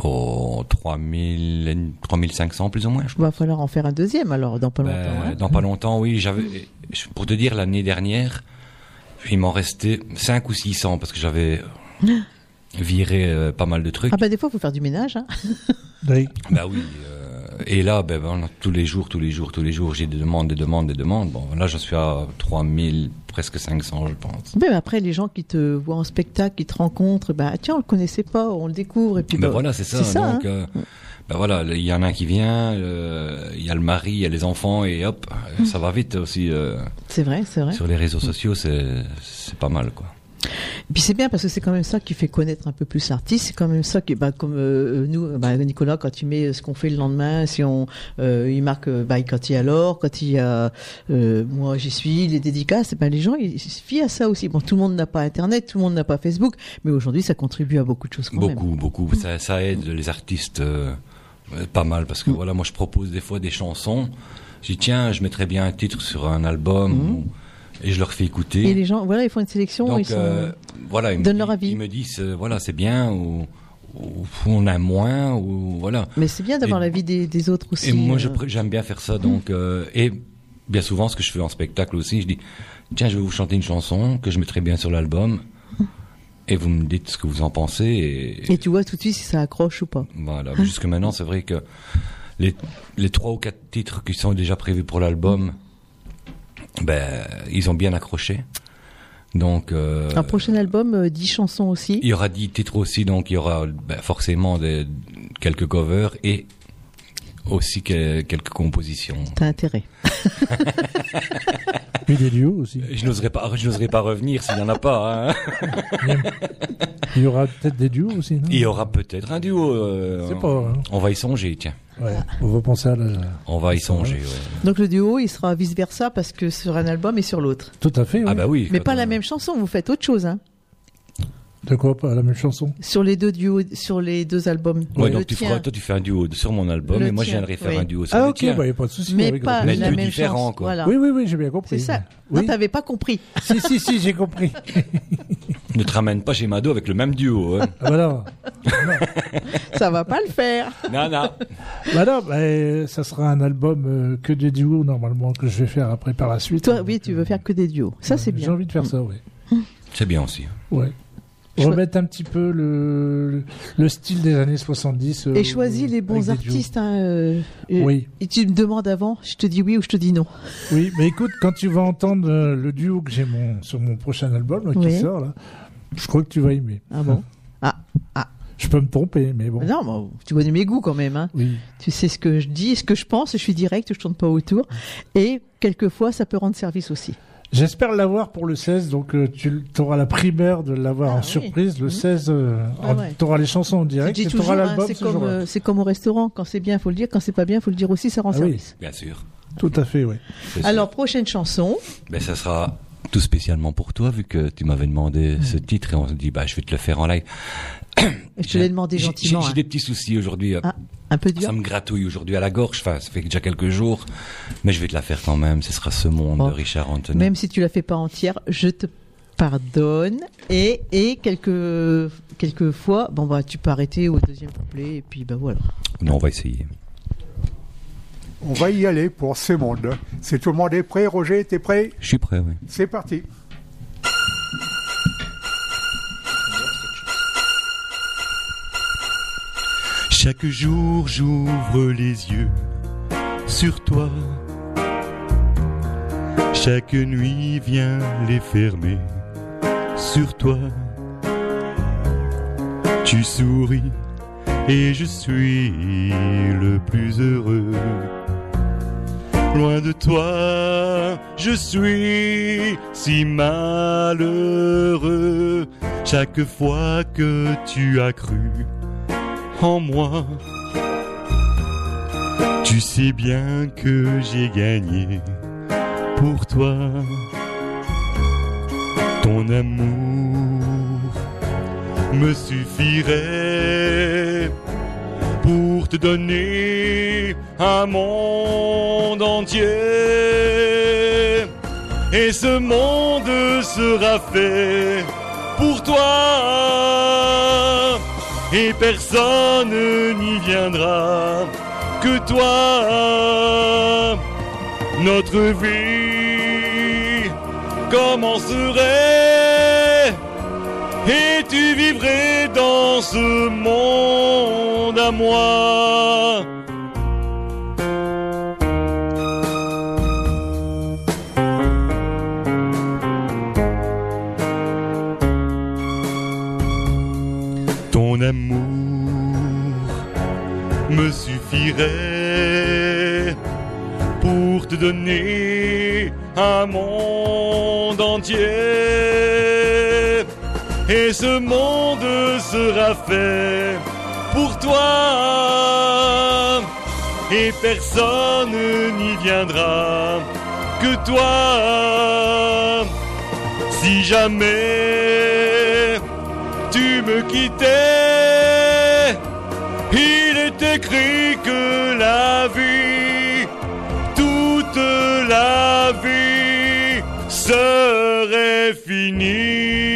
Oh, 3000, 3500 plus ou moins, Il va falloir en faire un deuxième alors, dans pas Ben, longtemps. hein. Dans pas longtemps, oui. J'avais, pour te dire, l'année dernière, il m'en restait 5 ou 600 parce que j'avais viré euh, pas mal de trucs. Ah bah des fois, il faut faire du ménage. Hein. Oui. Bah oui. euh, et là, ben, ben, tous les jours, tous les jours, tous les jours, j'ai des demandes, des demandes, des demandes. Bon, là, je suis à 3000, presque 500, je pense. Mais après, les gens qui te voient en spectacle, qui te rencontrent, bah tiens, on le connaissait pas, on le découvre et puis Ben bah, voilà, c'est ça. Ça, donc, hein. euh, ben voilà, il y en a un qui vient, euh, il y a le mari, il y a les enfants, et hop, ça va vite aussi. euh, C'est vrai, c'est vrai. Sur les réseaux sociaux, c'est c'est pas mal, quoi. Et puis c'est bien parce que c'est quand même ça qui fait connaître un peu plus l'artiste. C'est quand même ça qui, bah, comme euh, nous, bah, Nicolas, quand tu mets ce qu'on fait le lendemain, si on, euh, il marque, euh, bah, quand il y a l'or, quand il y a, euh, moi j'y suis, les dédicaces, bah, les gens ils se fient à ça aussi. Bon, tout le monde n'a pas Internet, tout le monde n'a pas Facebook, mais aujourd'hui ça contribue à beaucoup de choses quand même. Beaucoup, beaucoup. Ça, ça aide les artistes euh, euh, pas mal parce que Mm. voilà, moi je propose des fois des chansons. Je dis tiens, je mettrais bien un titre sur un album ou- et je leur fais écouter. Et les gens, voilà, ils font une sélection, Donc ils sont. euh, voilà, ils me, donnent leur avis. ils me disent euh, voilà c'est bien ou, ou on a moins ou voilà. Mais c'est bien d'avoir l'avis des, des autres aussi. Et moi, euh. j'aime bien faire ça. Donc, euh, et bien souvent, ce que je fais en spectacle aussi, je dis tiens, je vais vous chanter une chanson que je mettrai bien sur l'album. Et vous me dites ce que vous en pensez. Et, Et tu vois tout de suite si ça accroche ou pas. voilà. Jusque maintenant, c'est vrai que les, les trois ou quatre titres qui sont déjà prévus pour l'album, ben, ils ont bien accroché. Donc, euh, Un prochain album, euh, 10 chansons aussi. il y aura dix titres aussi, donc il y aura ben, forcément des, quelques covers et aussi que- quelques compositions. T'as intérêt. Puis des duos aussi. Je n'oserais pas, je n'oserais pas revenir s'il n'y en a pas. hein. Il y aura peut-être des duos aussi, non? Il y aura peut-être un duo. euh, C'est pas, hein. On va y songer, tiens. Ouais, on va penser à la... On va y songer, ouais. Donc le duo, il sera vice versa parce que sur un album et sur l'autre. Tout à fait, oui. Ah bah oui. Mais pas on- la même chanson, vous faites autre chose, hein. De quoi pas la même chanson? Sur les deux duos, sur les deux albums. Ouais, donc tu feras, toi tu fais un duo sur mon album Le et moi je viendrai faire oui. un duo sur Ah le ok, tien. bah y a pas de souci. mais avec pas la deux même quoi. Voilà. Oui, oui, oui, j'ai bien compris. C'est ça. Oui. Non, t'avais pas compris. si, si, si, j'ai compris. Ne te ramène pas chez Mado avec le même duo. Hein. Ah bah non, Ça va pas le faire. non, non. bah non, bah, ça sera un album euh, que des duos normalement que je vais faire après par la suite. Toi, oui, tu veux faire que des duos. Ça, c'est J'ai bien. envie de faire ça, oui. C'est bien aussi. Ouais. Remettre un petit peu le, le style des années 70. euh, Et choisis les bons artistes. Hein, euh, Oui. Et tu me demandes avant, je te dis oui ou je te dis non. Oui, mais écoute, quand tu vas entendre euh, le duo que j'ai mon, sur mon prochain album là, qui Oui. sort, là, je crois que tu vas aimer. Ah bon Je peux me tromper, mais bon. Non, mais tu connais mes goûts quand même. Hein. Oui. Tu sais ce que je dis, ce que je pense, je suis direct, je tourne pas autour. Et quelquefois, ça peut rendre service aussi. J'espère l'avoir pour le 16, donc euh, tu auras la primeur de l'avoir Ah en oui. surprise. Le Mhm. 16, euh, Ah ouais. t'auras les chansons en direct et toujours, t'auras hein, l'album c'est ce comme, jour-là. euh, c'est comme au restaurant. Quand c'est bien, faut le dire. Quand c'est pas bien, faut le dire aussi. Ça rend Ah oui. service. Bien sûr. Tout à fait, oui. Alors prochaine chanson. Ben, ça sera tout spécialement pour toi, vu que tu m'avais demandé ce titre et on se dit, bah, je vais te le faire en live. Je te l'ai demandé gentiment. J'ai j'ai hein. des petits soucis aujourd'hui. Ah, un peu dur. Ça me gratouille aujourd'hui à la gorge. Enfin, ça fait déjà quelques jours. Mais je vais te la faire quand même. Ce sera Ce Monde Oh. de Richard Anthony. Même si tu la fais pas entière, je te pardonne. Et, et quelques, quelques fois, bon, bah, tu peux arrêter au deuxième couplet. Et puis, bah voilà. Non, on va essayer. On va y aller pour ce monde. C'est tout le monde est prêt, Roger, t'es prêt? Je suis prêt, oui. C'est parti. Chaque jour j'ouvre les yeux sur toi. Chaque nuit vient les fermer sur toi. Tu souris et je suis le plus heureux. Loin de toi, je suis si malheureux. Chaque fois que tu as cru en moi. Tu sais bien que j'ai gagné pour toi ton amour me suffirait pour te donner un monde entier. Et ce monde sera fait pour toi et personne n'y viendra que toi. Notre vie commencerait et tu vivrais dans ce monde à moi. Amour me suffirait pour te donner un monde entier. Et ce monde sera fait pour toi. Et personne n'y viendra que toi. Si jamais tu me quittais, écrit que la vie, toute la vie serait finie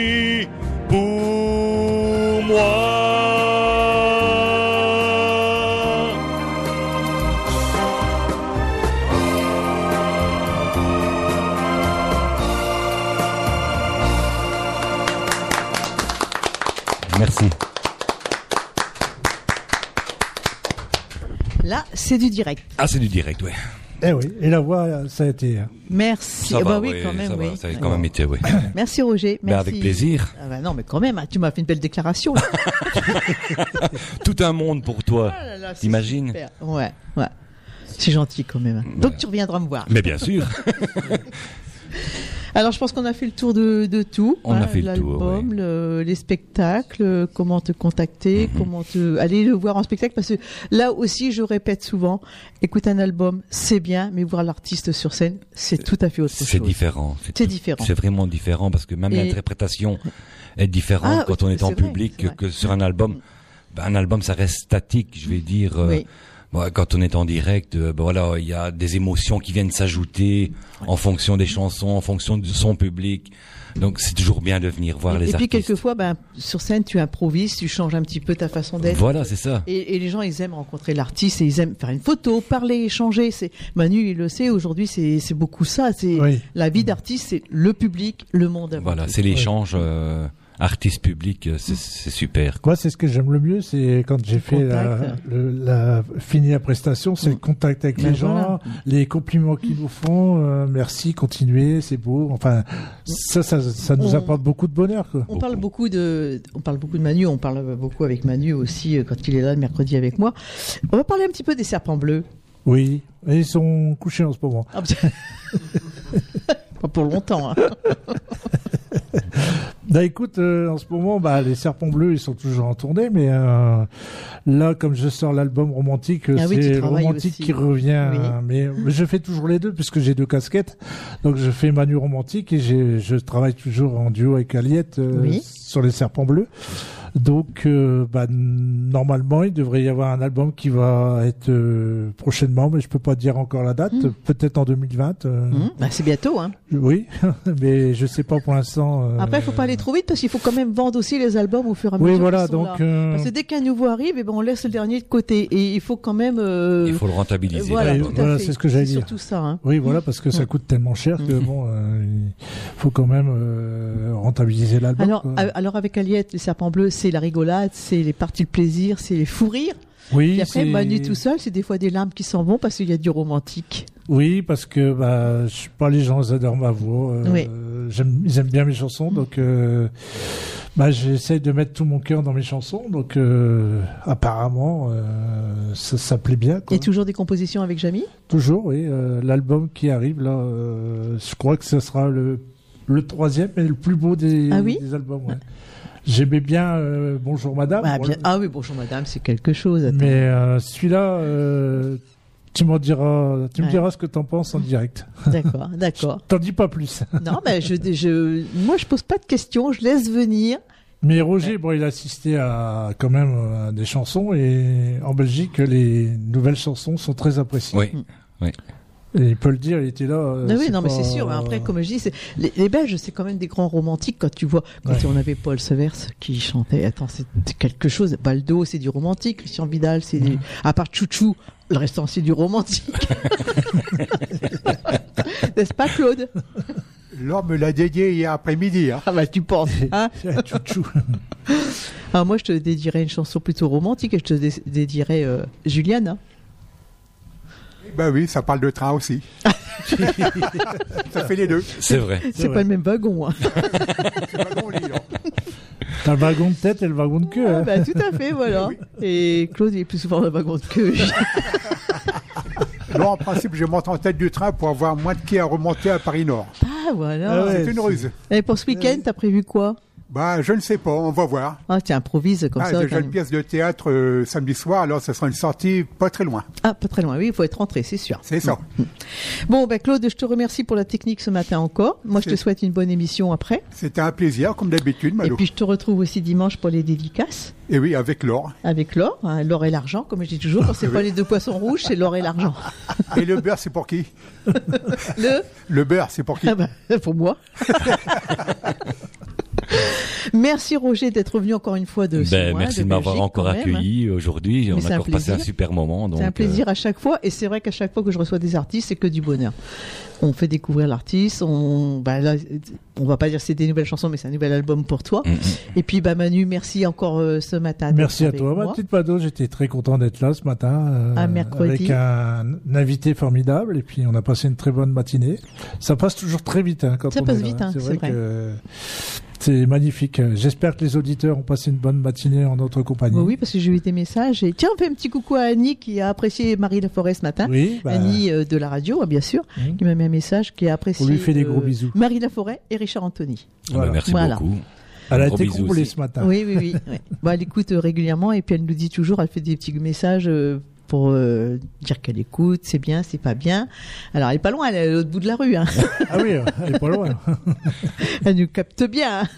c'est du direct. Ah, c'est du direct, ouais. Eh oui, et la voix, ça a été. hein. Merci. Ça Ah va, bah oui, quand même, ça va, ça a quand même été, oui. Merci Roger. Ben, Merci. avec plaisir. Ah bah non, mais quand même, hein, tu m'as fait une belle déclaration. Tout un monde pour toi. Ah là là, T'imagines super. Ouais, ouais. C'est gentil quand même. Donc tu reviendras me voir. Mais bien sûr. Alors, je pense qu'on a fait le tour de, de tout. On a hein, fait le tour, le- les spectacles, euh, comment te contacter, comment te aller le voir en spectacle. Parce que là aussi, je répète souvent, écoute un album, c'est bien, mais voir l'artiste sur scène, c'est tout à fait autre chose. C'est différent. C'est différent. C'est vraiment différent parce que même Et- l'interprétation est différente Ah, quand on est en vrai, public que sur un album. Ben, un album, ça reste statique, je vais dire. euh. Bon, quand on est en direct, euh, ben voilà, il y a des émotions qui viennent s'ajouter en fonction des chansons, en fonction de son public. Donc c'est toujours bien de venir voir Et, les et puis artistes. quelquefois, ben, sur scène, tu improvises, tu changes un petit peu ta façon d'être. Voilà, c'est ça. Et, et les gens, ils aiment rencontrer l'artiste et ils aiment faire une photo, parler, échanger. C'est Manu, il le sait. Aujourd'hui, c'est c'est beaucoup ça. C'est Oui. la vie d'artiste, c'est le public, le monde. Voilà, tout. c'est l'échange euh, artiste-public, euh, c'est super. Moi, c'est ce que j'aime le mieux, c'est quand j'ai fait la, contact. le, la fini la prestation, c'est le contact avec Ben les gens, les compliments qu'ils nous font. euh, merci, continuez, c'est beau. Enfin, ça, ça, ça nous On- apporte beaucoup de bonheur. Quoi. On parle beaucoup de, on parle beaucoup de Manu. On parle beaucoup avec Manu aussi euh, quand il est là le mercredi avec moi. On va parler un petit peu des serpents bleus. Oui, ils sont couchés en ce moment. Ah, bah, Pas pour longtemps. hein. Bah écoute, euh, en ce moment, bah les serpents bleus, ils sont toujours en tournée, mais euh, là, comme je sors l'album romantique, Ah c'est romantique aussi. qui revient. Oui. Mais je fais toujours les deux puisque j'ai deux casquettes. Donc je fais Manu romantique et je travaille toujours en duo avec Aliette euh, Oui. sur les serpents bleus. Donc, euh, bah, normalement, il devrait y avoir un album qui va être euh, prochainement, mais je peux pas dire encore la date. Hmm. Peut-être en 2020. euh, Hum, bah, c'est bientôt. Hein. Oui, mais je sais pas pour l'instant. euh, Après, il faut pas aller trop vite parce qu'il faut quand même vendre aussi les albums au fur et à Oui, mesure. voilà. qu'ils sont Donc, là. euh, Parce que dès qu'un nouveau arrive, eh ben, on laisse le dernier de côté. Et il faut quand même. euh, Il faut le rentabiliser. Voilà, Ouais, voilà, c'est ce que j'allais dire. surtout ça. Hein. Oui, voilà, parce que ça Mm. coûte tellement cher que Mhm. bon, euh, il faut quand même euh, rentabiliser l'album. Alors, quoi. alors avec Aliette, les serpents bleus, c'est la rigolade, c'est les parties de plaisir, c'est les fous rires. oui, Et après, c'est- Manu tout seul, c'est des fois des larmes qui s'en vont parce qu'il y a du romantique. Oui, parce que bah, je sais pas, les gens ils adorent ma voix. euh, Oui. j'aime- ils aiment bien mes chansons, donc euh, bah, j'essaie de mettre tout mon cœur dans mes chansons. Donc euh, apparemment, euh, ça, ça plaît bien. Quoi. Et toujours des compositions avec Jamie Toujours, oui. L'album qui arrive là, je crois que ce sera le, le troisième et le plus beau des, Ah oui? des albums. ouais. J'aimais bien euh, Bonjour Madame. Ah, bien- ah oui, bonjour madame, c'est quelque chose. attends. Mais euh, celui-là, euh, tu m'en diras, tu me diras ce que t'en penses en direct. D'accord, d'accord. T'en dis pas plus. Non, mais je, je, moi, je pose pas de questions, je laisse venir. Mais Roger, bon, il a assisté à quand même à des chansons et en Belgique, les nouvelles chansons sont très appréciées. Oui. Et il peut le dire, il était là. euh, Ah oui, c'est non, mais c'est sûr. mais Après, comme je dis, les, les Belges, c'est quand même des grands romantiques. Quand tu vois, quand Ouais. on avait Paul Severs qui chantait, attends, c'est quelque chose. Baldo, c'est du romantique. Christian Vidal, c'est du, à part Chouchou, le restant, c'est du romantique. N'est-ce pas, Claude? Laure me l'a dédié hier après-midi. Hein. Ah bah, tu penses, hein? Chouchou. Ah, moi, je te dédierais une chanson plutôt romantique et je te dé- dédierais euh, Juliana. Ben oui, ça parle de train aussi. ça fait les deux. C'est vrai. C'est vrai. pas le même wagon. Hein. C'est wagon-lit, hein. T'as le wagon de tête et le wagon de queue. Ah, hein. bah, tout à fait, voilà. Et Claude, il est plus souvent dans le wagon de queue. Non, en principe, je monte en tête du train pour avoir moins de quai à remonter à Paris-Nord. Ah, voilà. Ah ouais. C'est une ruse. Et pour ce week-end, t'as prévu quoi? Bah, je ne sais pas, on va voir. Ah, tu improvises comme Ah, ça. j'ai une pièce de théâtre euh, samedi soir, alors ce sera une sortie pas très loin. Ah, pas très loin. Oui, il faut être rentré, c'est sûr. C'est ça. Bon, ben Claude, je te remercie pour la technique ce matin encore. Moi, je te souhaite une bonne émission après. C'était un plaisir, comme d'habitude, Et Malo. puis, je te retrouve aussi dimanche pour les dédicaces Et oui, avec Laure. avec l'or, hein, l'or et l'argent, comme je dis toujours. Quand c'est pas les deux poissons rouges, c'est l'or et l'argent. Et le beurre, c'est pour qui? Le, Le beurre, c'est pour qui? Ah ben, pour moi. Merci Roger d'être venu encore une fois de chez Ben, merci de, m'avoir encore même, hein. accueilli aujourd'hui. On c'est a un encore passé un plaisir. super moment. C'est un euh, plaisir à chaque fois, et c'est vrai qu'à chaque fois que je reçois des artistes, c'est que du bonheur. On fait découvrir l'artiste, on, là, on va pas dire que c'est des nouvelles chansons, mais c'est un nouvel album pour toi. mm, mm. Et puis, bah Manu, merci encore euh, ce matin. Merci à toi, ma petite Pado. J'étais très content d'être là ce matin. euh, Un mercredi. Avec un, un invité formidable. Et puis, on a passé une très bonne matinée. Ça passe toujours très vite. Hein, quand Ça on passe est là, vite, hein, C'est c'est vrai, vrai. que C'est magnifique. J'espère que les auditeurs ont passé une bonne matinée en notre compagnie. Oui, parce que j'ai eu des messages. Et tiens, on fait un petit coucou à Annie qui a apprécié Marie Laforêt ce matin. Oui, bah, Annie euh, de la radio, hein, bien sûr, Mhm. qui m'a mis un message qui a apprécié. On lui fait des euh, gros bisous. Marie Laforêt et Richard Anthony. Ah bah, Voilà. merci Voilà. beaucoup. elle a Gros été bisous comblée ce matin. Oui, oui, oui. ouais. Bon, elle écoute euh, régulièrement et puis elle nous dit toujours, elle fait des petits messages euh, pour euh, dire qu'elle écoute, c'est bien, c'est pas bien. Alors elle est pas loin, elle est à l'autre bout de la rue. Hein. Ah oui, elle est pas loin. Elle nous capte bien. hein.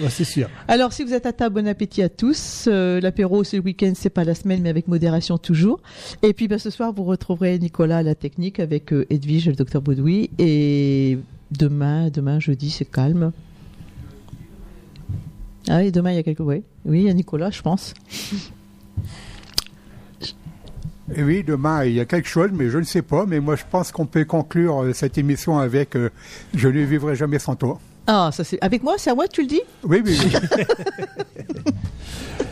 Ouais, c'est sûr. Alors, si vous êtes à table, bon appétit à tous. Euh, L'apéro, c'est le week-end, c'est pas la semaine, mais avec modération toujours. Et puis, bah, ce soir, vous retrouverez Nicolas à la technique avec euh, Edwige et le docteur Baudoui. Et demain, demain, jeudi, c'est calme. Ah oui, demain, il y a quelques... Oui, oui, il y a Nicolas, je pense. Et oui, demain, il y a quelque chose, mais je ne sais pas. Mais moi, je pense qu'on peut conclure euh, cette émission avec euh, Je ne vivrai jamais sans toi. Ah, ça c'est... Avec moi, c'est à moi que tu le dis? Oui, oui, oui.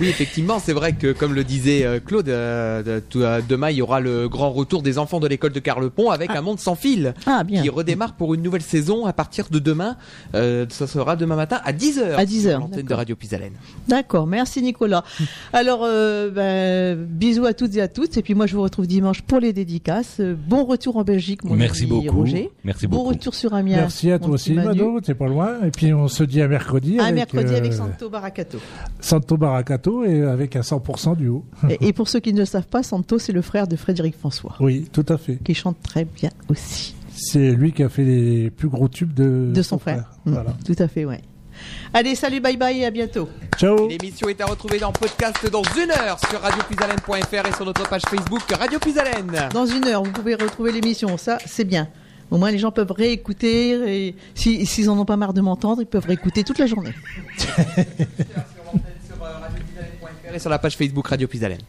Oui, effectivement, c'est vrai que, comme le disait euh, Claude, euh, de- euh, demain, il y aura le grand retour des enfants de l'école de Carlepont avec un monde sans fil. Ah, bien. Qui redémarre pour une nouvelle saison à partir de demain. Euh, ça sera demain matin à 10h. À 10 heures, L'antenne de d'accord. Radio Pisalène. D'accord, merci Nicolas. Alors, euh, ben, bisous à toutes et à tous. Et puis moi, je vous retrouve dimanche pour les dédicaces. Bon retour en Belgique, mon Merci ami beaucoup. Roger. Merci Bon beaucoup. retour sur Amiens. Merci à toi aussi, Manu. Mado. T'es pas loin. Et puis on se dit à mercredi. À avec, mercredi avec euh, Santo Baracato. Santo Baracato et avec un 100% du haut. et, et pour ceux qui ne le savent pas, Santo, c'est le frère de Frédéric François, Oui, tout à fait. qui chante très bien aussi. C'est lui qui a fait les plus gros tubes de, De son frère. Mm, Voilà. Tout à fait, ouais. Allez, salut, bye bye et à bientôt. Ciao. L'émission est à retrouver dans podcast dans une heure sur radiopisalène.fr et sur notre page Facebook Radio Pisalène. Dans une heure, vous pouvez retrouver l'émission. Ça, c'est bien. Au moins, les gens peuvent réécouter. Et si- s'ils en ont pas marre de m'entendre, ils peuvent réécouter toute la journée. Et sur la page Facebook Radio Pisalène.